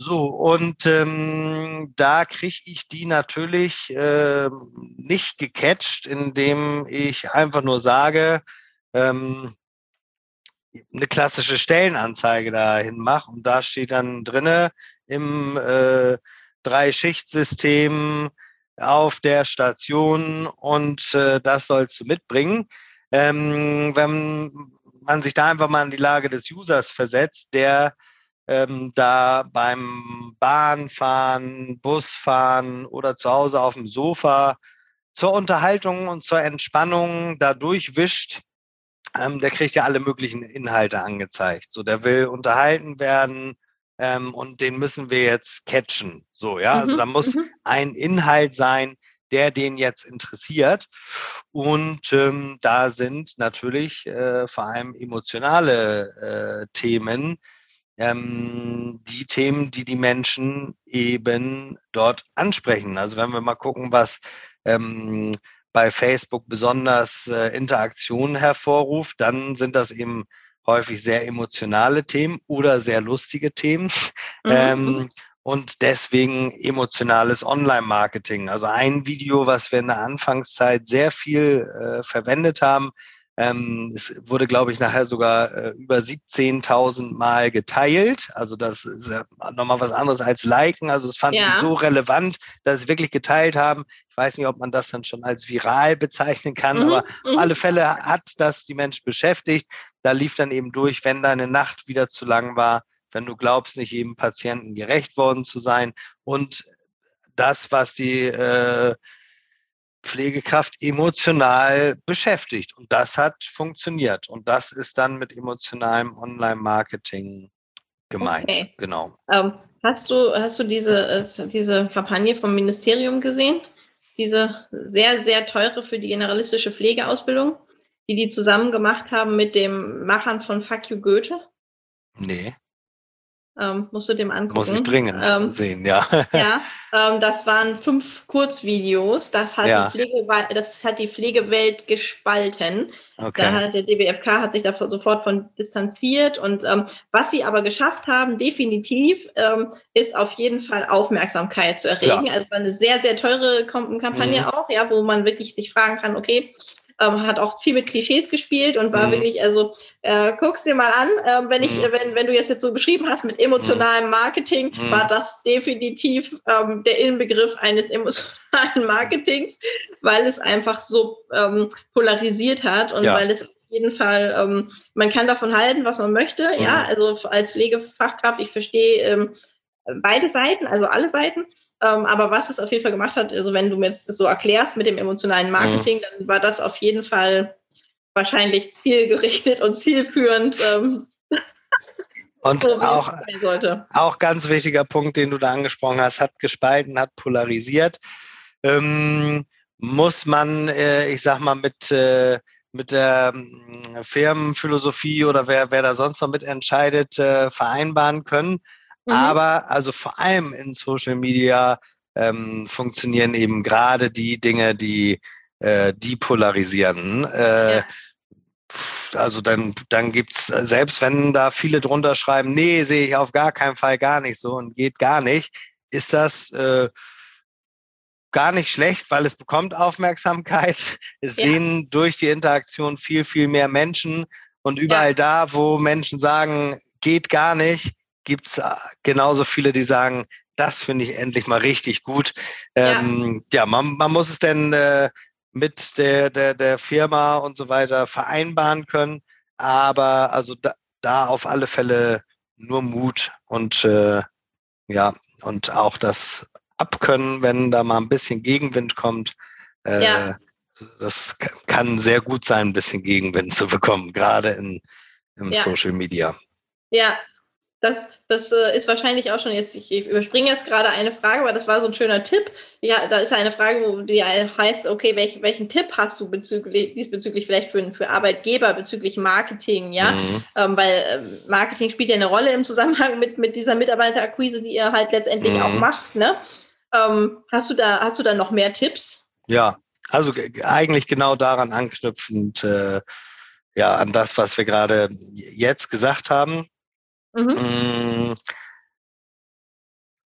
Speaker 2: So, und ähm, da kriege ich die natürlich äh, nicht gecatcht, indem ich einfach nur sage, ähm, eine klassische Stellenanzeige dahin mache und da steht dann drinne im äh, Drei-Schicht-System auf der Station und äh, das sollst du mitbringen. Ähm, wenn man sich da einfach mal in die Lage des Users versetzt, der ähm, da beim Bahnfahren, Busfahren oder zu Hause auf dem Sofa zur Unterhaltung und zur Entspannung da durchwischt, ähm, der kriegt ja alle möglichen Inhalte angezeigt. So, der will unterhalten werden ähm, und den müssen wir jetzt catchen. So, ja, also mhm, also da muss mhm. ein Inhalt sein, der den jetzt interessiert. Und ähm, da sind natürlich äh, vor allem emotionale äh, Themen, ähm, die Themen, die die Menschen eben dort ansprechen. Also wenn wir mal gucken, was ähm, bei Facebook besonders äh, Interaktion hervorruft, dann sind das eben häufig sehr emotionale Themen oder sehr lustige Themen. Mhm. Ähm, und deswegen emotionales Online-Marketing. Also ein Video, was wir in der Anfangszeit sehr viel äh, verwendet haben, ähm, es wurde, glaube ich, nachher sogar äh, über 17.000 Mal geteilt. Also das ist ja nochmal was anderes als liken. Also es fand ja. ich so relevant, dass sie wirklich geteilt haben. Ich weiß nicht, ob man das dann schon als viral bezeichnen kann, mhm. aber auf mhm. alle Fälle hat das die Menschen beschäftigt. Da lief dann eben durch, wenn deine Nacht wieder zu lang war, wenn du glaubst, nicht jedem Patienten gerecht worden zu sein und das, was die äh, Pflegekraft emotional beschäftigt. Und das hat funktioniert. Und das ist dann mit emotionalem Online-Marketing gemeint. Okay. Genau.
Speaker 1: Ähm, hast du, hast du diese, äh, diese Kampagne vom Ministerium gesehen? Diese sehr, sehr teure für die generalistische Pflegeausbildung, die die zusammen gemacht haben mit dem Machern von Fuck You Goethe?
Speaker 2: Nee.
Speaker 1: Ähm, musst du dem angucken.
Speaker 2: Muss ich dringend ähm, sehen, ja.
Speaker 1: Ja, ähm, das waren fünf Kurzvideos. Das hat, ja. die Pflege, das hat die Pflegewelt gespalten. Okay. Da hat der DBFK hat sich davor sofort von distanziert. Und ähm, was sie aber geschafft haben, definitiv, ähm, ist auf jeden Fall Aufmerksamkeit zu erregen. Ja. Also es war eine sehr, sehr teure Kampagne mhm. auch, ja, wo man wirklich sich fragen kann, okay, ähm, hat auch viel mit Klischees gespielt und war mhm. wirklich, also äh, guck's dir mal an, äh, wenn ich, mhm. wenn, wenn du es jetzt so beschrieben hast mit emotionalem mhm. Marketing, mhm. war das definitiv ähm, der Inbegriff eines emotionalen Marketings, weil es einfach so ähm, polarisiert hat und ja. weil es auf jeden Fall, ähm, man kann davon halten, was man möchte. Mhm. Ja, also als Pflegefachkraft, ich verstehe ähm, beide Seiten, also alle Seiten. Ähm, aber was es auf jeden Fall gemacht hat, also wenn du mir das so erklärst mit dem emotionalen Marketing, mhm. dann war das auf jeden Fall wahrscheinlich zielgerichtet und zielführend. Ähm,
Speaker 2: und so, auch, auch ganz wichtiger Punkt, den du da angesprochen hast, hat gespalten, hat polarisiert. Ähm, muss man, äh, ich sag mal, mit, äh, mit der äh, Firmenphilosophie oder wer, wer da sonst noch mitentscheidet, äh, vereinbaren können. Mhm. Aber also vor allem in Social Media ähm, funktionieren eben gerade die Dinge, die äh, die polarisieren. Äh, ja. Also dann, dann gibt's selbst wenn da viele drunter schreiben, nee, sehe ich auf gar keinen Fall gar nicht so und geht gar nicht, ist das äh, gar nicht schlecht, weil es bekommt Aufmerksamkeit. Es ja. sehen durch die Interaktion viel, viel mehr Menschen und überall ja. da, wo Menschen sagen, geht gar nicht, gibt es äh, genauso viele, die sagen, das finde ich endlich mal richtig gut. Ähm, ja, ja man, man, muss es denn äh, mit der, der, der Firma und so weiter vereinbaren können. Aber also da, da auf alle Fälle nur Mut und äh, ja, und auch das Abkönnen, wenn da mal ein bisschen Gegenwind kommt. Äh, ja. Das kann sehr gut sein, ein bisschen Gegenwind zu bekommen, gerade in, im ja. Social Media.
Speaker 1: Ja, das, das äh, ist wahrscheinlich auch schon jetzt, ich überspringe jetzt gerade eine Frage, weil das war so ein schöner Tipp. Ja, da ist eine Frage, wo die heißt, okay, welch, welchen Tipp hast du bezüglich, diesbezüglich vielleicht für, für Arbeitgeber bezüglich Marketing, ja? Mhm. Ähm, weil äh, Marketing spielt ja eine Rolle im Zusammenhang mit, mit dieser Mitarbeiterakquise, die ihr halt letztendlich mhm. auch macht, ne? Ähm, hast du da, hast du da noch mehr Tipps?
Speaker 2: Ja, also eigentlich genau daran anknüpfend, äh, ja, an das, was wir gerade jetzt gesagt haben. Mhm. Mm,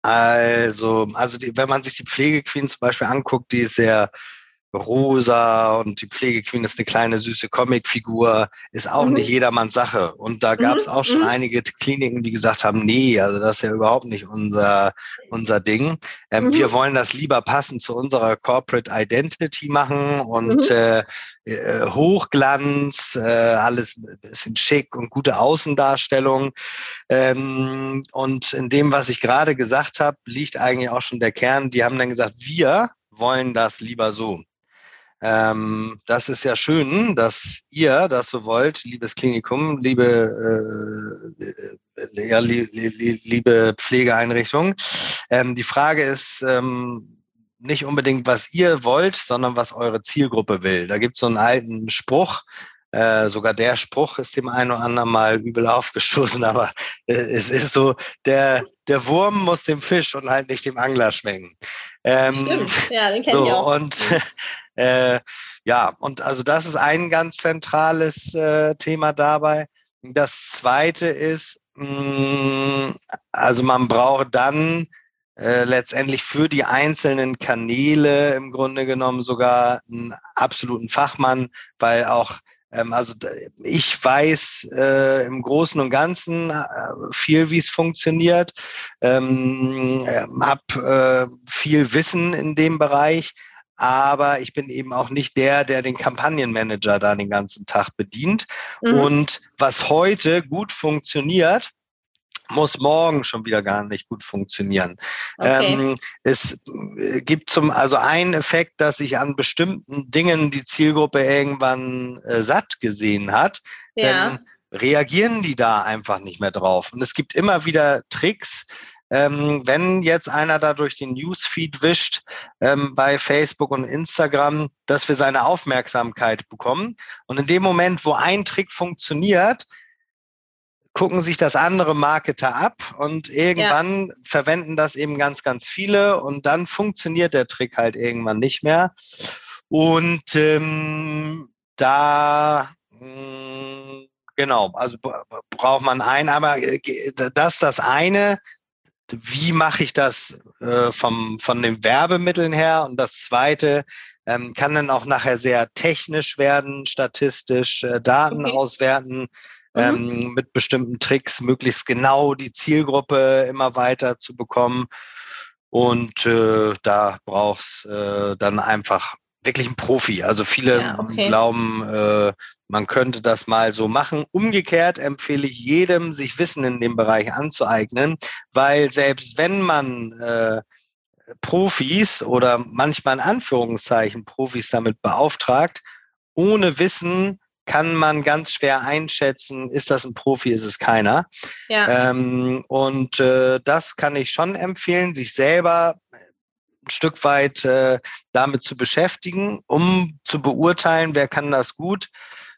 Speaker 2: Also, also die, wenn man sich die Pflegequeen zum Beispiel anguckt, die ist sehr rosa und die Pflegequeen ist eine kleine süße Comicfigur, ist auch mhm. nicht jedermanns Sache. Und da gab es mhm. auch schon mhm. einige Kliniken, die gesagt haben, nee, also das ist ja überhaupt nicht unser, unser Ding. Ähm, mhm. Wir wollen das lieber passend zu unserer Corporate Identity machen und mhm. äh, äh, Hochglanz, äh, alles ein bisschen schick und gute Außendarstellung. Ähm, und in dem, was ich gerade gesagt habe, liegt eigentlich auch schon der Kern. Die haben dann gesagt, wir wollen das lieber so. Ähm, das ist ja schön, dass ihr das so wollt, liebes Klinikum, liebe, äh, ja, li, li, liebe Pflegeeinrichtung. Ähm, die Frage ist ähm, nicht unbedingt, was ihr wollt, sondern was eure Zielgruppe will. Da gibt es so einen alten Spruch, äh, sogar der Spruch ist dem einen oder anderen mal übel aufgestoßen, aber äh, es ist so, der, der Wurm muss dem Fisch und halt nicht dem Angler schmecken. Ähm, Stimmt, ja, den kenne so, ich auch. Und Äh, ja, und also das ist ein ganz zentrales äh, Thema dabei. Das zweite ist, mh, mm, also man braucht dann äh, letztendlich für die einzelnen Kanäle im Grunde genommen sogar einen absoluten Fachmann, weil auch ähm, also ich weiß äh, im Großen und Ganzen äh, viel, wie es funktioniert, ähm, habe äh, viel Wissen in dem Bereich, aber ich bin eben auch nicht der, der den Kampagnenmanager da den ganzen Tag bedient. Mhm. Und was heute gut funktioniert, muss morgen schon wieder gar nicht gut funktionieren. Okay. Ähm, es gibt zum, also einen Effekt, dass sich an bestimmten Dingen die Zielgruppe irgendwann äh, satt gesehen hat. Ja. Dann reagieren die da einfach nicht mehr drauf. Und es gibt immer wieder Tricks, ähm, wenn jetzt einer da durch den Newsfeed wischt ähm, bei Facebook und Instagram, dass wir seine Aufmerksamkeit bekommen. Und in dem Moment, wo ein Trick funktioniert, gucken sich das andere Marketer ab und irgendwann ja. verwenden das eben ganz, ganz viele und dann funktioniert der Trick halt irgendwann nicht mehr. Und ähm, da mh, hm, Genau, also braucht man ein, aber äh, das das eine, wie mache ich das äh, vom, von den Werbemitteln her? Und das Zweite ähm, kann dann auch nachher sehr technisch werden, statistisch äh, Daten okay. auswerten, mhm. ähm, mit bestimmten Tricks, möglichst genau die Zielgruppe immer weiter zu bekommen. Und äh, da brauchst äh, dann einfach wirklich ein Profi. Also viele ja, okay. glauben, äh, man könnte das mal so machen. Umgekehrt empfehle ich jedem, sich Wissen in dem Bereich anzueignen, weil selbst wenn man äh, Profis oder manchmal in Anführungszeichen Profis damit beauftragt, ohne Wissen kann man ganz schwer einschätzen, ist das ein Profi, ist es keiner. Ja. Ähm, und äh, das kann ich schon empfehlen, sich selber ein Stück weit äh, damit zu beschäftigen, um zu beurteilen, wer kann das gut.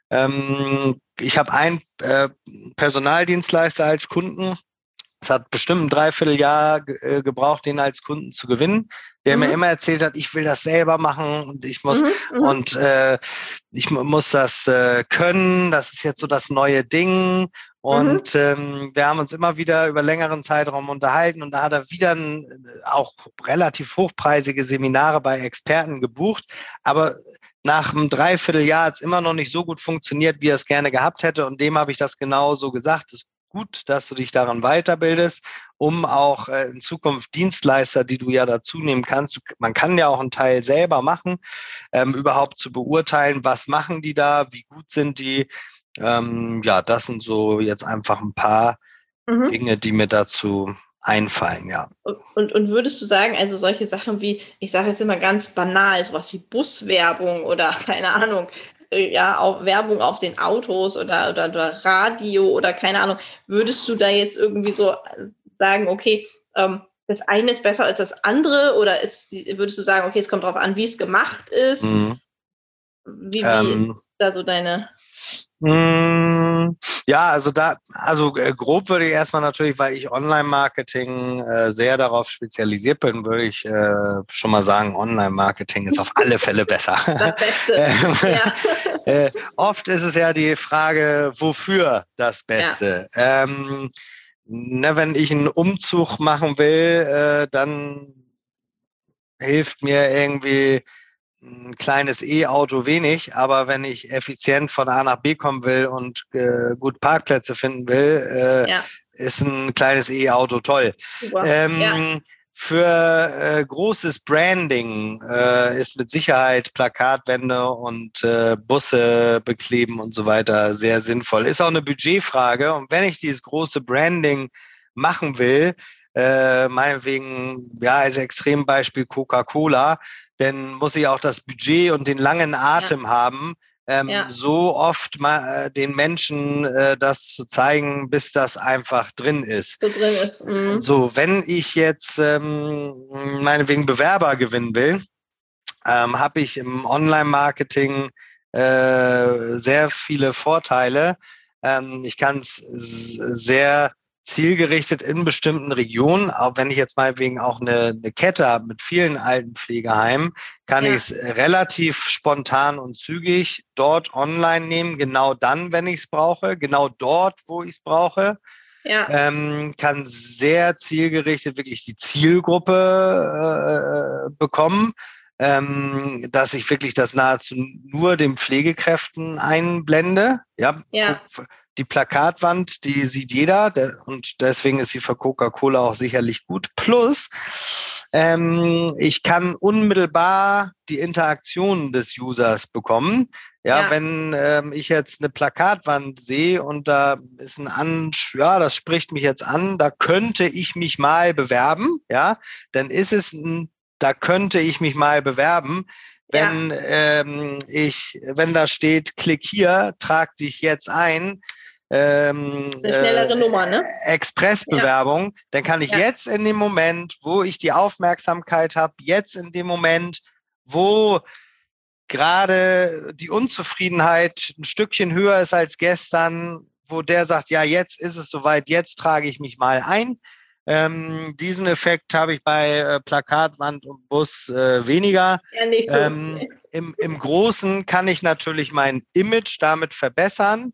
Speaker 2: Ähm, ich habe einen äh, Personaldienstleister als Kunden. Es hat bestimmt ein Dreivierteljahr äh, gebraucht, den als Kunden zu gewinnen, der mhm. mir immer erzählt hat, ich will das selber machen und ich muss mhm, mhm. und äh, ich muss das äh, können. Das ist jetzt so das neue Ding und mhm. ähm, wir haben uns immer wieder über längeren Zeitraum unterhalten und da hat er wieder ein, äh, auch relativ hochpreisige Seminare bei Experten gebucht. Aber nach einem Dreivierteljahr hat es immer noch nicht so gut funktioniert, wie er es gerne gehabt hätte. Und dem habe ich das genau so gesagt. Es ist gut, dass du dich daran weiterbildest, um auch äh, in Zukunft Dienstleister, die du ja dazu nehmen kannst, man kann ja auch einen Teil selber machen, ähm, überhaupt zu beurteilen, was machen die da, wie gut sind die, ähm, ja, das sind so jetzt einfach ein paar mhm. Dinge, die mir dazu einfallen, ja.
Speaker 1: Und, und würdest du sagen, also solche Sachen wie, ich sage jetzt immer ganz banal, sowas wie Buswerbung oder keine Ahnung, äh, ja, auch Werbung auf den Autos oder, oder, oder Radio oder keine Ahnung, würdest du da jetzt irgendwie so sagen, okay, ähm, das eine ist besser als das andere oder ist, würdest du sagen, okay, es kommt darauf an, wie es gemacht ist? Mhm. Wie, wie ähm, ist da so deine
Speaker 2: ja, also da, also äh, grob würde ich erstmal natürlich, weil ich Online-Marketing äh, sehr darauf spezialisiert bin, würde ich äh, schon mal sagen, Online-Marketing ist auf alle Fälle besser. Das Beste. ja. äh, oft ist es ja die Frage, wofür das Beste. Ja. Ähm, ne, wenn ich einen Umzug machen will, dann hilft mir irgendwie ein kleines E-Auto wenig, aber wenn ich effizient von A nach B kommen will und äh, gut Parkplätze finden will, äh, ja. ist ein kleines E-Auto toll. Ähm, ja. Für äh, großes Branding äh, ist mit Sicherheit Plakatwände und äh, Busse bekleben und so weiter sehr sinnvoll. Ist auch eine Budgetfrage. Und wenn ich dieses große Branding machen will, äh, meinetwegen, ja, als Extrembeispiel Coca-Cola, dann muss ich auch das Budget und den langen Atem ja. haben, ähm, ja. so oft mal äh, den Menschen äh, das zu zeigen, bis das einfach drin ist. So drin ist. Mhm. So, wenn ich jetzt ähm, meinetwegen Bewerber gewinnen will, ähm, habe ich im Online-Marketing äh, sehr viele Vorteile. Ähm, ich kann es sehr zielgerichtet in bestimmten Regionen, auch wenn ich jetzt mal wegen auch eine, eine Kette habe mit vielen alten Pflegeheimen, kann ja. ich es relativ spontan und zügig dort online nehmen, genau dann, wenn ich es brauche, genau dort, wo ich es brauche. Ja. Ähm, kann sehr zielgerichtet wirklich die Zielgruppe äh, bekommen, ähm, dass ich wirklich das nahezu nur den Pflegekräften einblende. Ja, ja die Plakatwand, die sieht jeder und deswegen ist sie für Coca-Cola auch sicherlich gut. Plus, ähm, ich kann unmittelbar die Interaktion des Users bekommen. Ja, ja. wenn ähm, ich jetzt eine Plakatwand sehe und da ist ein an, ja, das spricht mich jetzt an, da könnte ich mich mal bewerben, ja, dann ist es ein, da könnte ich mich mal bewerben. Wenn ja. ähm, ich, wenn da steht, klick hier, trag dich jetzt ein, ähm,
Speaker 1: eine schnellere äh, Nummer, ne?
Speaker 2: Expressbewerbung, ja. dann kann ich ja. jetzt in dem Moment, wo ich die Aufmerksamkeit habe, jetzt in dem Moment, wo gerade die Unzufriedenheit ein Stückchen höher ist als gestern, wo der sagt, ja, jetzt ist es soweit, jetzt trage ich mich mal ein. Ähm, diesen Effekt habe ich bei äh, Plakatwand und Bus äh, weniger. Ja, nicht so. Ähm, im, Im Großen kann ich natürlich mein Image damit verbessern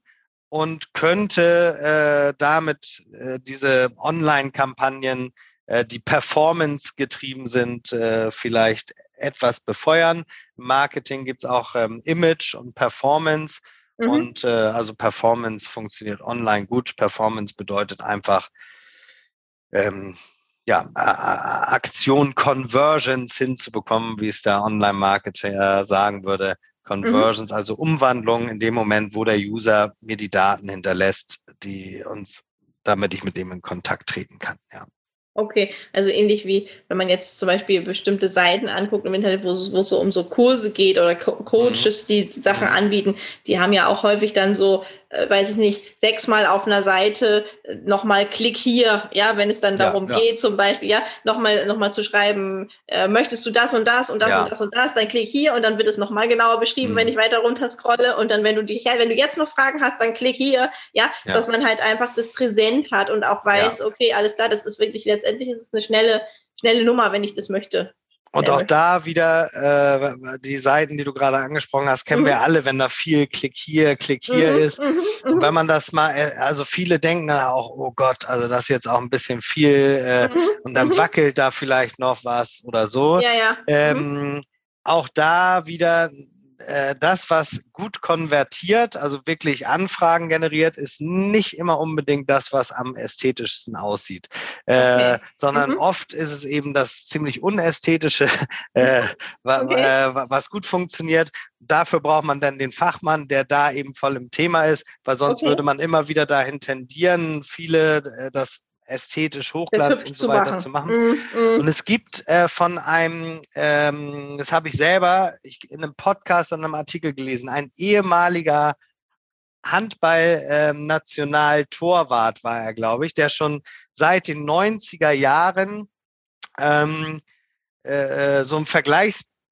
Speaker 2: und könnte äh, damit äh, diese Online-Kampagnen, äh, die performance getrieben sind, äh, vielleicht etwas befeuern. Im Marketing gibt es auch ähm, Image und Performance. Mhm. Und äh, also Performance funktioniert online gut. Performance bedeutet einfach ähm, ja, Aktion Conversions hinzubekommen, wie es der Online-Marketer sagen würde. Conversions, mhm. also Umwandlung in dem Moment, wo der User mir die Daten hinterlässt, die uns, damit ich mit dem in Kontakt treten kann. Ja.
Speaker 1: Okay, also ähnlich wie wenn man jetzt zum Beispiel bestimmte Seiten anguckt im Internet, wo, wo es so um so Kurse geht oder Co Coaches, mhm. die Sachen mhm. anbieten, die haben ja auch häufig dann so äh, weiß ich nicht, sechsmal auf einer Seite äh, nochmal Klick hier, ja, wenn es dann darum ja, geht, zum Beispiel, ja, nochmal noch mal zu schreiben, äh, möchtest du das und das und das ja. und das und das, dann klick hier und dann wird es nochmal genauer beschrieben, mhm. wenn ich weiter runter scrolle und dann, wenn du dich, wenn du jetzt noch Fragen hast, dann klick hier, ja, dass man halt einfach das präsent hat und auch weiß, okay, alles klar, das ist wirklich letztendlich ist es eine schnelle, schnelle Nummer, wenn ich das möchte.
Speaker 2: Und auch da wieder äh, die Seiten, die du gerade angesprochen hast, kennen mhm. wir alle, wenn da viel Klick hier, Klick hier mhm. ist. Mhm. Und wenn man das mal, äh, also viele denken dann auch, oh Gott, also das ist jetzt auch ein bisschen viel äh, mhm. und dann mhm. wackelt da vielleicht noch was oder so. Ja, ja. Ähm, auch da wieder äh, das, was gut konvertiert, also wirklich Anfragen generiert, ist nicht immer unbedingt das, was am ästhetischsten aussieht, äh, okay. äh, sondern mhm. oft ist es eben das ziemlich unästhetische, äh, okay. Äh, was gut funktioniert. Dafür braucht man dann den Fachmann, der da eben voll im Thema ist, weil sonst okay. würde man immer wieder dahin tendieren, viele das ästhetisch Hochglanz und so weiter zu machen. Mm, mm. Und es gibt äh, von einem, ähm, das habe ich selber ich, in einem Podcast und einem Artikel gelesen, ein ehemaliger Handball-National-Torwart ähm, war er, glaube ich, der schon seit den 90er Jahren ähm, äh, äh, so ein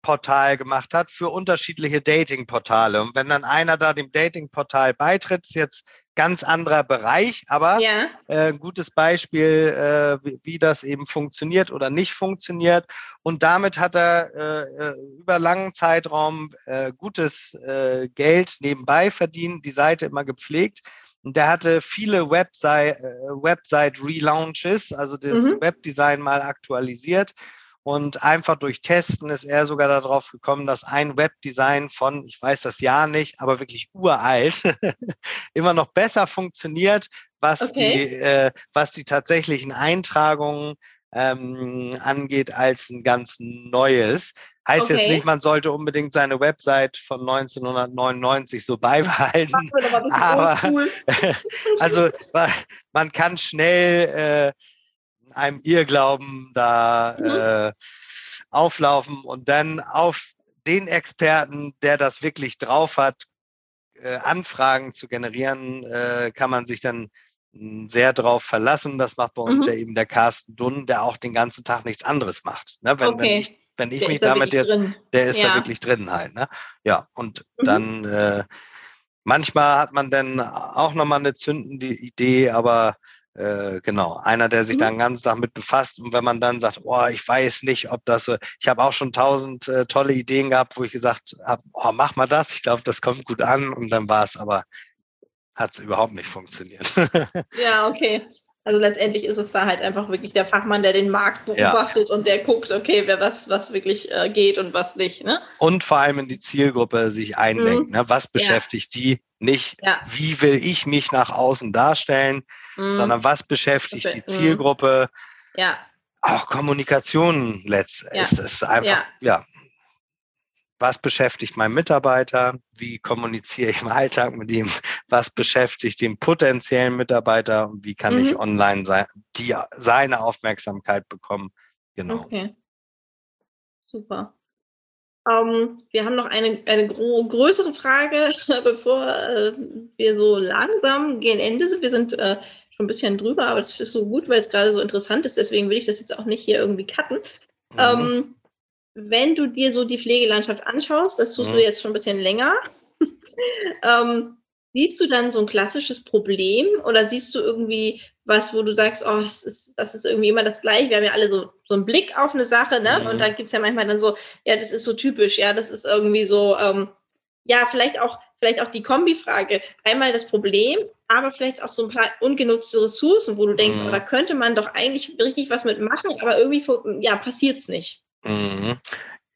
Speaker 2: Vergleichsportal gemacht hat für unterschiedliche Datingportale. Und wenn dann einer da dem Datingportal beitritt, ist jetzt ganz anderer Bereich, aber ja. äh, ein gutes Beispiel, äh, wie, wie, das eben funktioniert oder nicht funktioniert. Und damit hat er äh, äh über langen Zeitraum äh, gutes äh, Geld nebenbei verdient, die Seite immer gepflegt. Und der hatte viele Website, äh, Website also das mhm. Webdesign mal aktualisiert. Und einfach durch Testen ist er sogar darauf gekommen, dass ein Webdesign von, ich weiß das Jahr nicht, aber wirklich uralt, immer noch besser funktioniert, was, okay. die, äh, was die tatsächlichen Eintragungen ähm, angeht, als ein ganz neues. Heißt okay. jetzt nicht, man sollte unbedingt seine Website von 1999 so beibehalten. Aber, also man kann schnell äh, einem Irrglauben da mhm. äh, auflaufen und dann auf den Experten, der das wirklich drauf hat, äh, Anfragen zu generieren, äh, kann man sich dann hm, sehr drauf verlassen. Das macht bei uns mhm. ja eben der Carsten Dunn, der auch den ganzen Tag nichts anderes macht. Ne? Wenn, okay. wenn ich, wenn ich mich damit jetzt, drin. der ist ja. da wirklich drin halt. Ne? Ja, und mhm. dann äh, manchmal hat man dann auch nochmal eine zündende Idee, aber äh, genau, einer, der sich mhm. da den ganzen Tag mit befasst. Und wenn man dann sagt, oh, ich weiß nicht, ob das so, ich habe auch schon tausend äh, tolle Ideen gehabt, wo ich gesagt habe, oh, mach mal das, ich glaube, das kommt gut an. Und dann war es aber, hat es überhaupt nicht funktioniert.
Speaker 1: ja, okay. Also letztendlich ist es da halt einfach wirklich der Fachmann, der den Markt beobachtet ja. und der guckt, okay, wer was, was wirklich äh, geht und was nicht. Ne?
Speaker 2: Und vor allem in die Zielgruppe sich eindenkt. Mhm. Ne? Was beschäftigt ja. die? Nicht, ja. wie will ich mich nach außen darstellen, mhm. sondern was beschäftigt okay. die mhm. Zielgruppe?
Speaker 1: Ja.
Speaker 2: Auch Kommunikation letzt ist, ist einfach, ja, was beschäftigt mein Mitarbeiter, wie kommuniziere ich im Alltag mit ihm, was beschäftigt den potenziellen Mitarbeiter und wie kann mhm. ich online sein, die, seine Aufmerksamkeit bekommen. Genau. Okay.
Speaker 1: Super. Um, ähm, wir haben noch eine, eine größere Frage, bevor äh, wir so langsam gegen Ende sind. Wir sind äh, schon ein bisschen drüber, aber das ist so gut, weil es gerade so interessant ist. Deswegen will ich das jetzt auch nicht hier irgendwie cutten. Mhm. Um, wenn du dir so die Pflegelandschaft anschaust, das tust mhm. du jetzt schon ein bisschen länger, ähm, siehst du dann so ein klassisches Problem oder siehst du irgendwie was, wo du sagst, oh, das ist, das ist irgendwie immer das Gleiche. Wir haben ja alle so, so einen Blick auf eine Sache, ne? Mhm. Und da gibt es ja manchmal dann so, ja, das ist so typisch, ja, das ist irgendwie so, ähm, ja, vielleicht auch, vielleicht auch die Kombi-Frage. Einmal das Problem, aber vielleicht auch so ein paar ungenutzte Ressourcen, wo du denkst, mhm. oh, da könnte man doch eigentlich richtig was mitmachen, aber irgendwie ja, passiert es nicht.
Speaker 2: Mhm.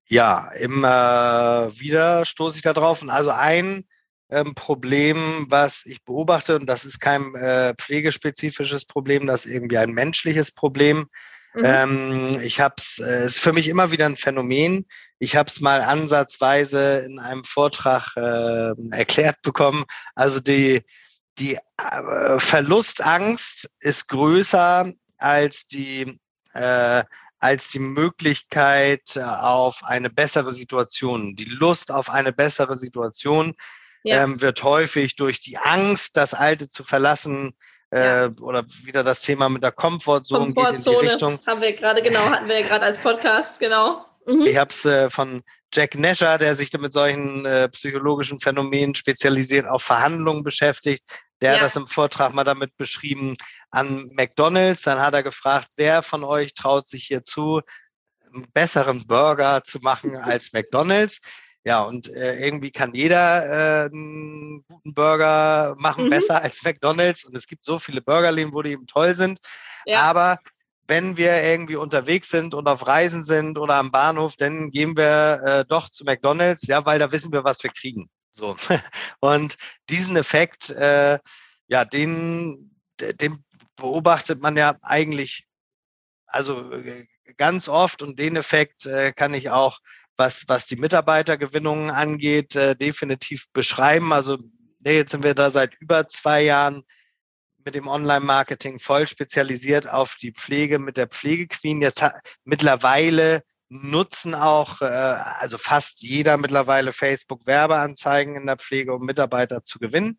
Speaker 2: Ja, immer wieder stoße ich da drauf. Und also ein ähm, Problem, was ich beobachte, und das ist kein äh, pflegespezifisches Problem, das ist irgendwie ein menschliches Problem. Mhm. Ähm, ich habe es, äh, ist für mich immer wieder ein Phänomen. Ich habe es mal ansatzweise in einem Vortrag äh, erklärt bekommen. Also die, die äh, Verlustangst ist größer als die äh, als die Möglichkeit äh, auf eine bessere Situation. Die Lust auf eine bessere Situation ja. ähm, wird häufig durch die Angst, das Alte zu verlassen, äh, ja. oder wieder das Thema mit der Komfortzone,
Speaker 1: Komfortzone geht in die Richtung. Haben wir gerade, genau, hatten wir ja gerade als Podcast, genau.
Speaker 2: Mhm. Ich habe es äh, von Jack Nasher, der sich mit solchen äh, psychologischen Phänomenen spezialisiert, auf Verhandlungen beschäftigt. Der ja. hat das im Vortrag mal damit beschrieben an McDonald's. Dann hat er gefragt, wer von euch traut sich hier zu, einen besseren Burger zu machen als McDonald's? Ja, und äh, irgendwie kann jeder äh, einen guten Burger machen, mhm. besser als McDonald's. Und es gibt so viele Burgerläden, wo die eben toll sind. Ja. Aber wenn wir irgendwie unterwegs sind und auf Reisen sind oder am Bahnhof, dann gehen wir äh, doch zu McDonald's, ja, weil da wissen wir, was wir kriegen. So. Und diesen Effekt, äh, ja, den, den beobachtet man ja eigentlich, also äh, ganz oft und den Effekt äh, kann ich auch, was, was die Mitarbeitergewinnung angeht, äh, definitiv beschreiben. Also nee, jetzt sind wir da seit über zwei Jahren mit dem Online-Marketing voll spezialisiert auf die Pflege mit der Pflegequeen. Jetzt mittlerweile nutzen auch, äh, also fast jeder mittlerweile Facebook-Werbeanzeigen in der Pflege, um Mitarbeiter zu gewinnen.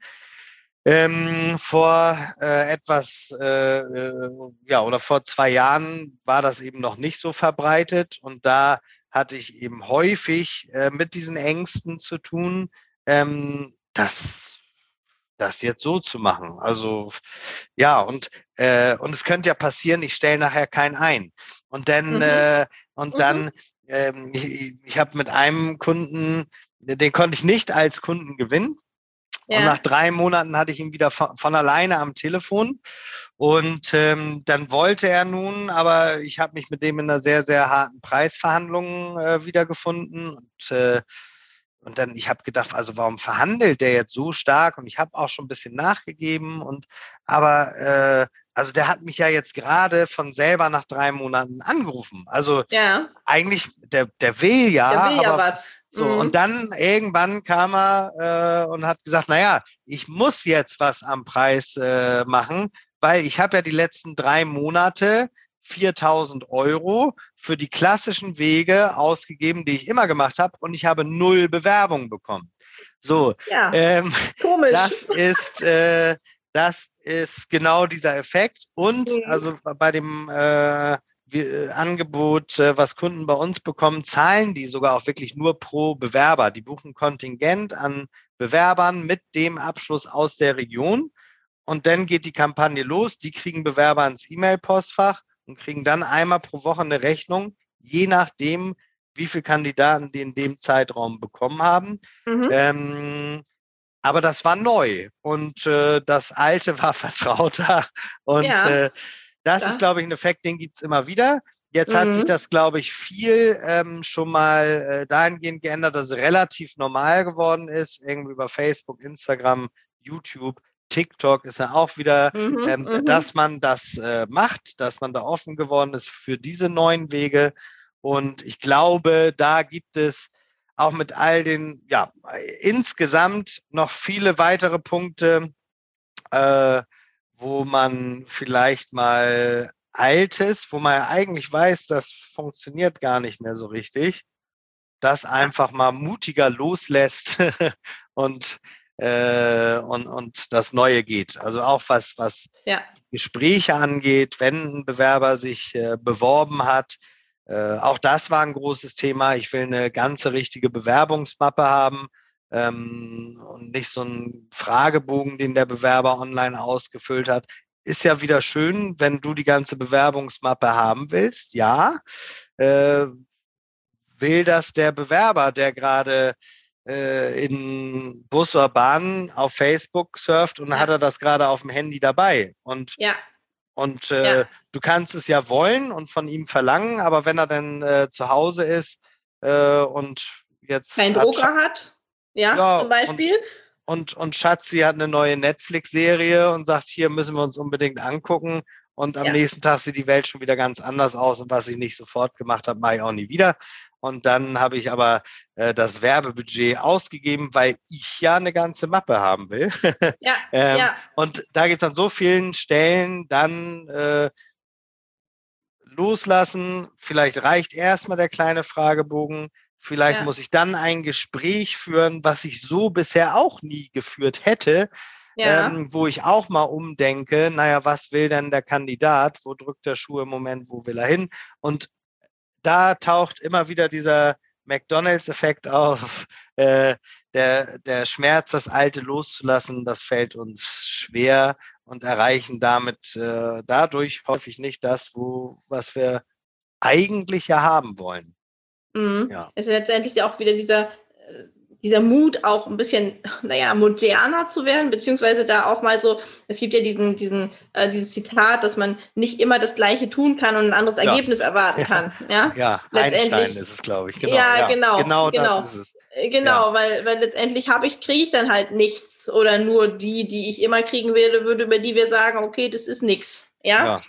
Speaker 2: Ähm, vor äh, etwas, äh, äh, ja, oder vor zwei Jahren war das eben noch nicht so verbreitet und da hatte ich eben häufig äh, mit diesen Ängsten zu tun, ähm, das das jetzt so zu machen. Also ja, und, äh, und es könnte ja passieren, ich stelle nachher keinen ein. Und dann, mhm. äh, und mhm. dann, ähm, ich, ich habe mit einem Kunden, den konnte ich nicht als Kunden gewinnen. Ja. Und nach drei Monaten hatte ich ihn wieder von, von alleine am Telefon. Und ähm, dann wollte er nun, aber ich habe mich mit dem in einer sehr, sehr harten Preisverhandlung äh, wiedergefunden. Und äh, und dann, ich habe gedacht, also warum verhandelt der jetzt so stark? Und ich habe auch schon ein bisschen nachgegeben. Und aber äh, also der hat mich ja jetzt gerade von selber nach drei Monaten angerufen. Also ja. eigentlich, der, der will ja. Der will ja was. So, mhm. und dann irgendwann kam er äh, und hat gesagt, naja, ich muss jetzt was am Preis äh, machen, weil ich habe ja die letzten drei Monate 4000 Euro für die klassischen Wege ausgegeben, die ich immer gemacht habe und ich habe null Bewerbungen bekommen. So, ja, ähm, komisch. das ist äh, das ist genau dieser Effekt und mhm. also bei dem äh, äh, Angebot, äh, was Kunden bei uns bekommen, zahlen die sogar auch wirklich nur pro Bewerber. Die buchen Kontingent an Bewerbern mit dem Abschluss aus der Region. Und dann geht die Kampagne los. Die kriegen Bewerber ins E-Mail-Postfach und kriegen dann einmal pro Woche eine Rechnung, je nachdem, wie viele Kandidaten die in dem Zeitraum bekommen haben. Mhm. Ähm, aber das war neu und äh, das Alte war vertrauter. Und ja, äh, das klar. ist, glaube ich, ein Effekt, den gibt es immer wieder. Jetzt mhm. hat sich mhm. das, glaube ich, viel ähm, schon mal äh, dahingehend geändert, dass es relativ normal geworden ist, irgendwie über Facebook, Instagram, YouTube, TikTok ist ja auch wieder, mhm, ähm, mhm. dass man das äh, macht, dass man da offen geworden ist für diese neuen Wege. Und ich glaube, da gibt es auch mit all den, ja, insgesamt noch viele weitere Punkte, äh, wo man vielleicht mal Altes, wo man ja eigentlich weiß, das funktioniert gar nicht mehr so richtig, das einfach mal mutiger loslässt und äh, und, und das Neue geht. Also auch was, was ja. Gespräche angeht, wenn ein Bewerber sich äh, beworben hat. Äh, auch das war ein großes Thema. Ich will eine ganze richtige Bewerbungsmappe haben ähm, und nicht so einen Fragebogen, den der Bewerber online ausgefüllt hat. Ist ja wieder schön, wenn du die ganze Bewerbungsmappe haben willst. Ja. Äh, will das der Bewerber, der gerade äh, in Bus oder Bahn auf Facebook surft und ja. hat er das gerade auf dem Handy dabei. Und, ja. und äh, ja. du kannst es ja wollen und von ihm verlangen, aber wenn er dann äh, zu Hause ist äh, und jetzt.
Speaker 1: Kein Drucker hat, ja, ja, zum Beispiel.
Speaker 2: Und, und, und Schatzi hat eine neue Netflix-Serie und sagt, hier müssen wir uns unbedingt angucken. Und am ja. nächsten Tag sieht die Welt schon wieder ganz anders aus. Und was ich nicht sofort gemacht habe, mache ich auch nie wieder. Und dann habe ich aber äh, das Werbebudget ausgegeben, weil ich ja eine ganze Mappe haben will. Ja, ähm, ja. Und da gibt es an so vielen Stellen dann äh, loslassen. Vielleicht reicht erstmal der kleine Fragebogen. Vielleicht ja. muss ich dann ein Gespräch führen, was ich so bisher auch nie geführt hätte. Ja. Ähm, wo ich auch mal umdenke, naja, was will denn der Kandidat? Wo drückt der Schuh im Moment? Wo will er hin? Und da taucht immer wieder dieser McDonalds-Effekt auf. Äh, der, der Schmerz, das Alte loszulassen, das fällt uns schwer und erreichen damit äh, dadurch häufig nicht das, wo, was wir eigentlich ja haben wollen.
Speaker 1: Mhm. Ja. Es ist letztendlich auch wieder dieser dieser Mut auch ein bisschen, naja, moderner zu werden, beziehungsweise da auch mal so, es gibt ja diesen, diesen, äh, dieses Zitat, dass man nicht immer das Gleiche tun kann und ein anderes ja. Ergebnis erwarten kann.
Speaker 2: Ja, ja Einstein ist es, glaube ich.
Speaker 1: Genau, ja, ja, genau. Genau, genau. das ist es. Äh, genau, ja. weil, weil letztendlich habe ich, kriege ich dann halt nichts oder nur die, die ich immer kriegen werde, würde, über die wir sagen, okay, das ist nichts. Ja?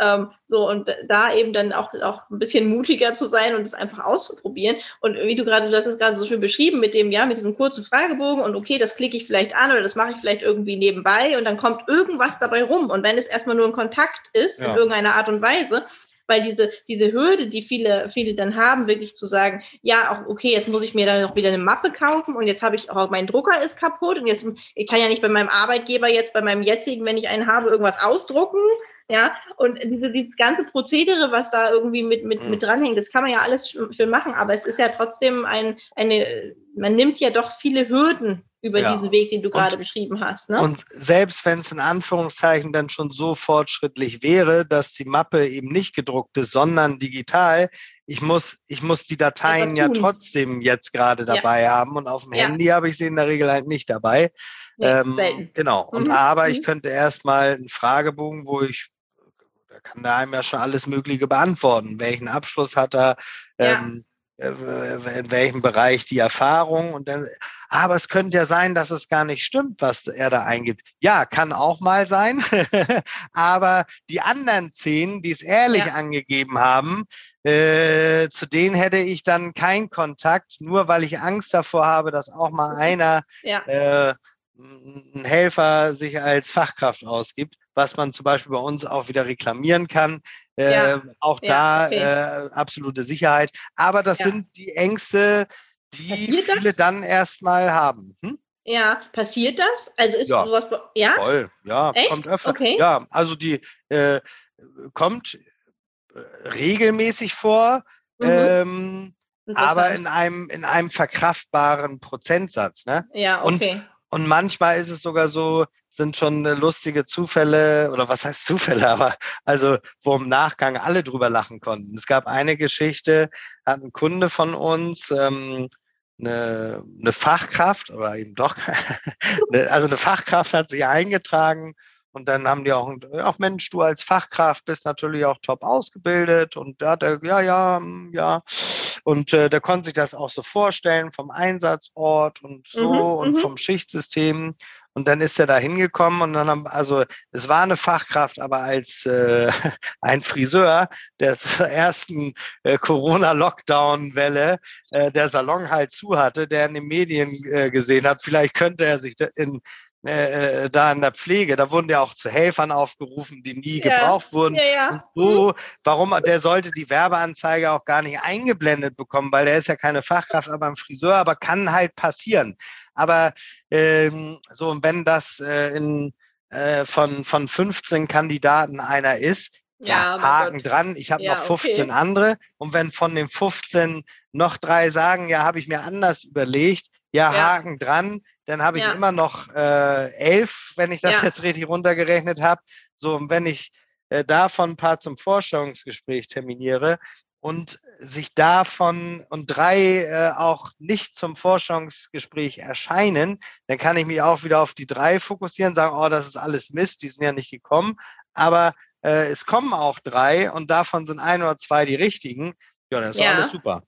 Speaker 1: Ähm, so, und da eben dann auch, auch ein bisschen mutiger zu sein und es einfach auszuprobieren. Und wie du gerade, du hast es gerade so schön beschrieben mit dem, ja, mit diesem kurzen Fragebogen und okay, das klicke ich vielleicht an oder das mache ich vielleicht irgendwie nebenbei und dann kommt irgendwas dabei rum. Und wenn es erstmal nur ein Kontakt ist, ja. in irgendeiner Art und Weise, weil diese, diese Hürde, die viele, viele dann haben, wirklich zu sagen, ja, auch okay, jetzt muss ich mir dann noch wieder eine Mappe kaufen und jetzt habe ich auch, mein Drucker ist kaputt und jetzt, ich kann ja nicht bei meinem Arbeitgeber jetzt, bei meinem jetzigen, wenn ich einen habe, irgendwas ausdrucken, ja, und diese, dieses ganze Prozedere, was da irgendwie mit, mit, mit mhm. dranhängt, das kann man ja alles schön machen, aber es ist ja trotzdem ein, eine, man nimmt ja doch viele Hürden über ja. diesen Weg, den du gerade beschrieben hast. Ne?
Speaker 2: Und selbst wenn es in Anführungszeichen dann schon so fortschrittlich wäre, dass die Mappe eben nicht gedruckt ist, sondern digital, ich muss, ich muss die Dateien ja trotzdem jetzt gerade dabei ja. haben und auf dem ja. Handy habe ich sie in der Regel halt nicht dabei. Ja, ähm, genau. Und mhm. aber ich mhm. könnte erstmal einen Fragebogen, wo ich, da kann der einem ja schon alles Mögliche beantworten. Welchen Abschluss hat er? Ja. Ähm, äh, in welchem Bereich die Erfahrung und dann, aber es könnte ja sein, dass es gar nicht stimmt, was er da eingibt. Ja, kann auch mal sein, aber die anderen zehn, die es ehrlich ja. angegeben haben, äh, zu denen hätte ich dann keinen Kontakt, nur weil ich Angst davor habe, dass auch mal einer ja. äh, ein Helfer sich als Fachkraft ausgibt, was man zum Beispiel bei uns auch wieder reklamieren kann. Ja. Äh, auch da okay. äh, absolute Sicherheit. Aber das ja. sind die Ängste, die passiert viele das? dann erstmal haben. Hm?
Speaker 1: Ja, passiert das? Also ist
Speaker 2: ja, sowas, ja? Voll, ja, Echt? kommt öfter. Okay. Ja, also die äh, kommt äh, regelmäßig vor. Mhm. Ähm, aber in einem, in einem verkraftbaren Prozentsatz. Ne?
Speaker 1: Ja, okay.
Speaker 2: Und, manchmal ist es sogar so, sind schon äh, lustige Zufälle oder was heißt Zufälle, aber also wo im Nachgang alle drüber lachen konnten. Es gab eine Geschichte, hat ein Kunde von uns ähm, eine, eine Fachkraft oder eben doch, also eine Fachkraft hat sich eingetragen und dann haben die auch, ach Mensch, du als Fachkraft bist natürlich auch top ausgebildet. Und da hat er, ja, ja, hm, ja. Und äh, der konnte sich das auch so vorstellen vom Einsatzort und so mhm, und mhm. vom Schichtsystem. Und dann ist er da hingekommen und dann haben, also es war eine Fachkraft, aber als äh, ein Friseur der zur ersten äh, Corona-Lockdown-Welle äh, der Salon halt zu hatte, der in den Medien äh, gesehen hat, vielleicht könnte er sich in äh, äh, da in der Pflege, da wurden ja auch zu Helfern aufgerufen, die nie ja. gebraucht wurden. Ja, ja. Und so, warum, der sollte die Werbeanzeige auch gar nicht eingeblendet bekommen, weil der ist ja keine Fachkraft, aber ein Friseur, aber kann halt passieren. Aber ähm, so, und wenn das äh, in, äh, von, von 15 Kandidaten einer ist, ja, Haken Gott. dran, ich habe noch 15 okay. andere. Und wenn von den 15 noch drei sagen, ja, habe ich mir anders überlegt, ja, Haken dran, dann habe ich ja. immer noch äh, elf, wenn ich das ja. jetzt richtig runtergerechnet habe. So, und wenn ich äh, davon ein paar zum Vorstellungsgespräch terminiere und sich davon und drei äh, auch nicht zum Forschungsgespräch erscheinen, dann kann ich mich auch wieder auf die drei fokussieren, sagen, oh, das ist alles Mist, die sind ja nicht gekommen. Aber äh, es kommen auch drei und davon sind ein oder zwei die richtigen. Ja, das ist ja. alles super.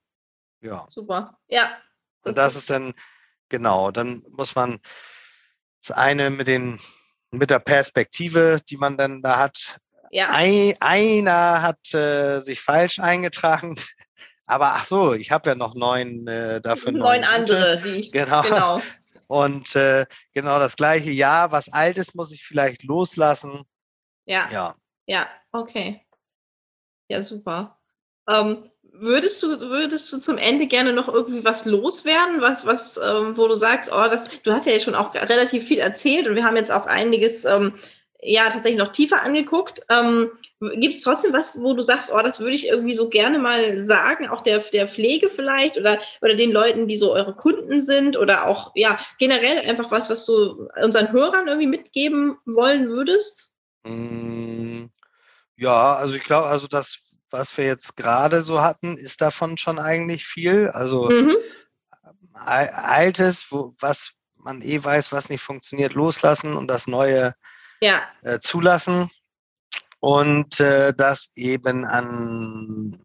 Speaker 1: Ja. Super. Ja.
Speaker 2: Und das ist dann Genau, dann muss man das eine mit den mit der Perspektive, die man dann da hat. Ja. Ein, einer hat äh, sich falsch eingetragen, aber ach so, ich habe ja noch neun äh, dafür.
Speaker 1: Neun, neun andere, wie ich.
Speaker 2: Genau. genau. Und äh, genau das gleiche Jahr, was Altes muss ich vielleicht loslassen.
Speaker 1: Ja. Ja. Ja, okay. Ja, super. Ähm, würdest du, würdest du zum Ende gerne noch irgendwie was loswerden, was, was, ähm, wo du sagst, oh, das, du hast ja schon auch relativ viel erzählt und wir haben jetzt auch einiges ähm, ja tatsächlich noch tiefer angeguckt. Ähm, Gibt es trotzdem was, wo du sagst, oh, das würde ich irgendwie so gerne mal sagen, auch der, der Pflege vielleicht oder, oder den Leuten, die so eure Kunden sind oder auch ja generell einfach was, was du unseren Hörern irgendwie mitgeben wollen würdest?
Speaker 2: Mm, ja, also ich glaube, also das was wir jetzt gerade so hatten, ist davon schon eigentlich viel. Also mhm. altes, wo, was man eh weiß, was nicht funktioniert, loslassen und das Neue ja. äh, zulassen. Und äh, das eben an,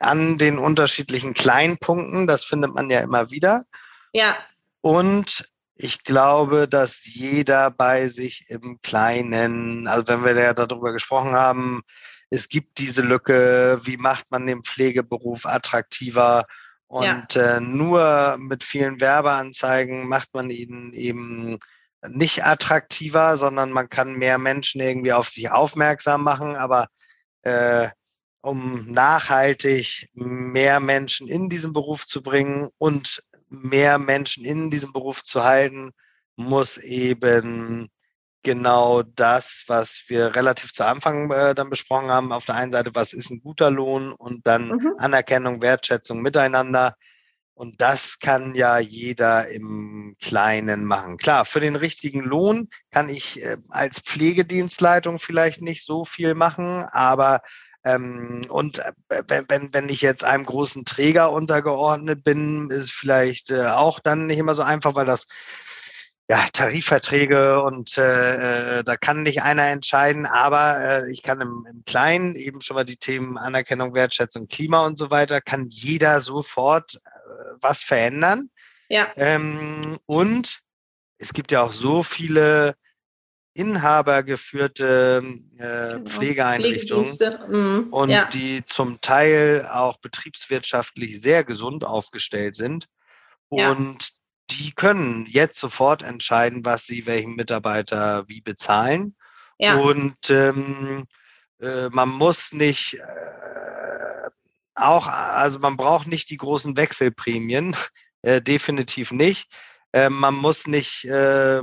Speaker 2: an den unterschiedlichen Kleinpunkten, das findet man ja immer wieder.
Speaker 1: Ja.
Speaker 2: Und ich glaube, dass jeder bei sich im Kleinen, also wenn wir ja darüber gesprochen haben, es gibt diese Lücke, wie macht man den Pflegeberuf attraktiver? Und ja. äh, nur mit vielen Werbeanzeigen macht man ihn eben nicht attraktiver, sondern man kann mehr Menschen irgendwie auf sich aufmerksam machen. Aber äh, um nachhaltig mehr Menschen in diesen Beruf zu bringen und mehr Menschen in diesem Beruf zu halten, muss eben genau das, was wir relativ zu Anfang äh, dann besprochen haben. Auf der einen Seite, was ist ein guter Lohn und dann mhm. Anerkennung, Wertschätzung miteinander. Und das kann ja jeder im Kleinen machen. Klar, für den richtigen Lohn kann ich äh, als Pflegedienstleitung vielleicht nicht so viel machen, aber ähm, und äh, wenn, wenn ich jetzt einem großen Träger untergeordnet bin, ist vielleicht äh, auch dann nicht immer so einfach, weil das ja, Tarifverträge und äh, äh, da kann nicht einer entscheiden, aber äh, ich kann im, im Kleinen eben schon mal die Themen Anerkennung, Wertschätzung, Klima und so weiter, kann jeder sofort äh, was verändern.
Speaker 1: Ja.
Speaker 2: Ähm, und es gibt ja auch so viele inhabergeführte äh, genau. Pflegeeinrichtungen mhm. und ja. die zum Teil auch betriebswirtschaftlich sehr gesund aufgestellt sind. Ja. Und die können jetzt sofort entscheiden, was sie welchen Mitarbeiter wie bezahlen. Ja. Und ähm, äh, man muss nicht äh, auch, also man braucht nicht die großen Wechselprämien, äh, definitiv nicht. Äh, man muss nicht äh,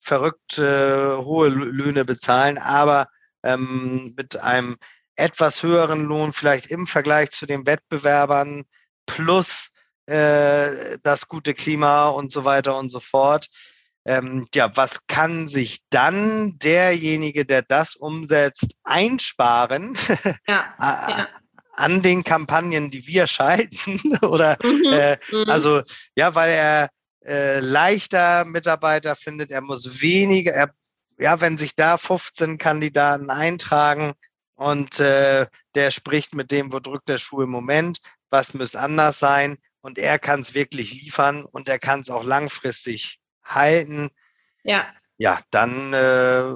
Speaker 2: verrückt äh, hohe Löhne bezahlen, aber ähm, mit einem etwas höheren Lohn vielleicht im Vergleich zu den Wettbewerbern plus äh, das gute Klima und so weiter und so fort. Ähm, ja, was kann sich dann derjenige, der das umsetzt, einsparen ja, ja. an den Kampagnen, die wir schalten? Oder mhm, äh, mhm. also ja, weil er äh, leichter Mitarbeiter findet, er muss weniger, er, ja, wenn sich da 15 Kandidaten eintragen und äh, der spricht mit dem, wo drückt der Schuh im Moment, was müsste anders sein, und er kann es wirklich liefern und er kann es auch langfristig halten.
Speaker 1: Ja.
Speaker 2: Ja, dann, äh,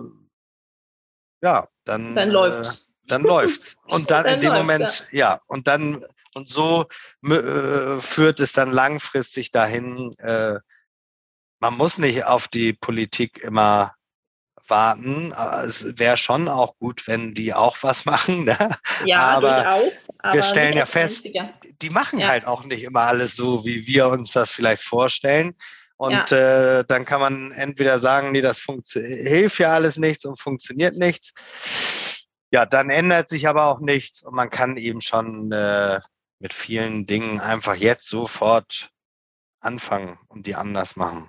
Speaker 2: ja, dann,
Speaker 1: dann läuft's.
Speaker 2: Äh, dann läuft's. Und dann, dann in dem Moment, ja. ja. und dann, und so äh, führt es dann langfristig dahin, äh, man muss nicht auf die Politik immer warten. Es wäre schon auch gut, wenn die auch was machen. Ne?
Speaker 1: Ja, aber, durchaus,
Speaker 2: aber wir stellen ja fest, einziger. die machen ja. halt auch nicht immer alles so, wie wir uns das vielleicht vorstellen. Und ja. äh, dann kann man entweder sagen, nee, das hilft ja alles nichts und funktioniert nichts. Ja, dann ändert sich aber auch nichts und man kann eben schon äh, mit vielen Dingen einfach jetzt sofort anfangen und die anders machen.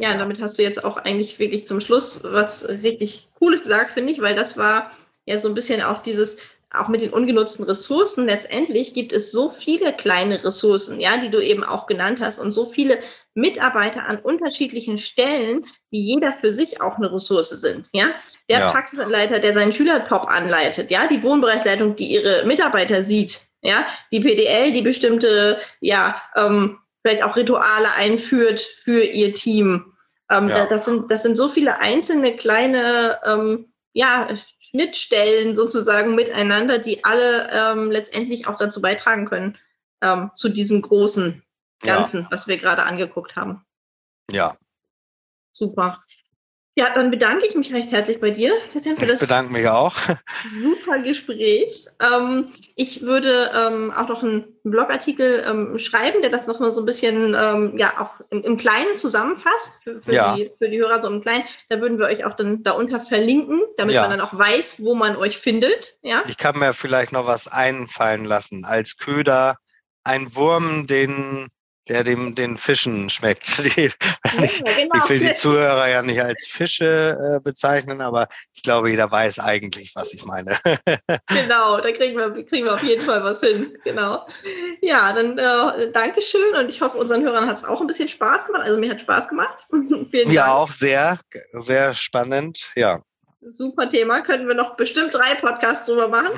Speaker 1: Ja, damit hast du jetzt auch eigentlich wirklich zum Schluss was richtig Cooles gesagt, finde ich, weil das war ja so ein bisschen auch dieses, auch mit den ungenutzten Ressourcen. Letztendlich gibt es so viele kleine Ressourcen, ja, die du eben auch genannt hast und so viele Mitarbeiter an unterschiedlichen Stellen, die jeder für sich auch eine Ressource sind, ja. Der ja. Praxisleiter, der seinen Schüler top anleitet, ja, die Wohnbereichsleitung, die ihre Mitarbeiter sieht, ja, die PDL, die bestimmte, ja, ähm, vielleicht auch Rituale einführt für ihr Team. Ähm, ja. das, sind, das sind so viele einzelne kleine ähm, ja, Schnittstellen sozusagen miteinander, die alle ähm, letztendlich auch dazu beitragen können, ähm, zu diesem großen Ganzen, ja. was wir gerade angeguckt haben.
Speaker 2: Ja.
Speaker 1: Super. Ja, dann bedanke ich mich recht herzlich bei dir,
Speaker 2: Christian, für das. Ich bedanke mich auch.
Speaker 1: Super Gespräch. Ähm, ich würde ähm, auch noch einen Blogartikel ähm, schreiben, der das nochmal so ein bisschen, ähm, ja, auch im, im, Kleinen zusammenfasst, für, für, ja. die, für die Hörer so im Kleinen. Da würden wir euch auch dann darunter verlinken, damit ja. man dann auch weiß, wo man euch findet. Ja?
Speaker 2: Ich kann mir vielleicht noch was einfallen lassen. Als Köder ein Wurm, den der dem den Fischen schmeckt. Die, ja, ich, genau. ich, will die Zuhörer ja nicht als Fische äh, bezeichnen, aber ich glaube, jeder weiß eigentlich, was ich meine.
Speaker 1: genau, da kriegen wir, kriegen wir auf jeden Fall was hin. Genau. Ja, dann äh, Dankeschön und ich hoffe, unseren Hörern hat es auch ein bisschen Spaß gemacht. Also mir hat Spaß gemacht.
Speaker 2: Ja, auch sehr, sehr spannend. Ja.
Speaker 1: Super Thema. Könnten wir noch bestimmt drei Podcasts drüber machen.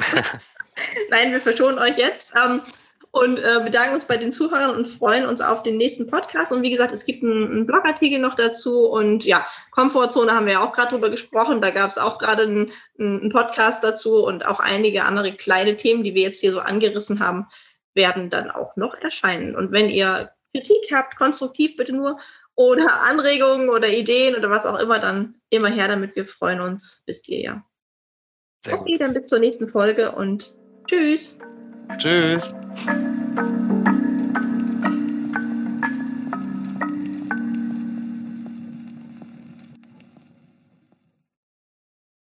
Speaker 1: Nein, wir verschonen euch jetzt. Ähm, und äh, bedanken uns bei den Zuhörern und freuen uns auf den nächsten Podcast. Und wie gesagt, es gibt einen, einen Blogartikel noch dazu. Und ja, Komfortzone haben wir ja auch gerade drüber gesprochen. Da gab es auch gerade einen, einen Podcast dazu und auch einige andere kleine Themen, die wir jetzt hier so angerissen haben, werden dann auch noch erscheinen. Und wenn ihr Kritik habt, konstruktiv bitte nur, oder Anregungen oder Ideen oder was auch immer, dann immer her damit. Wir freuen uns. Wisst ihr ja. Sehr okay, gut. dann bis zur nächsten Folge und tschüss.
Speaker 2: Tschüss.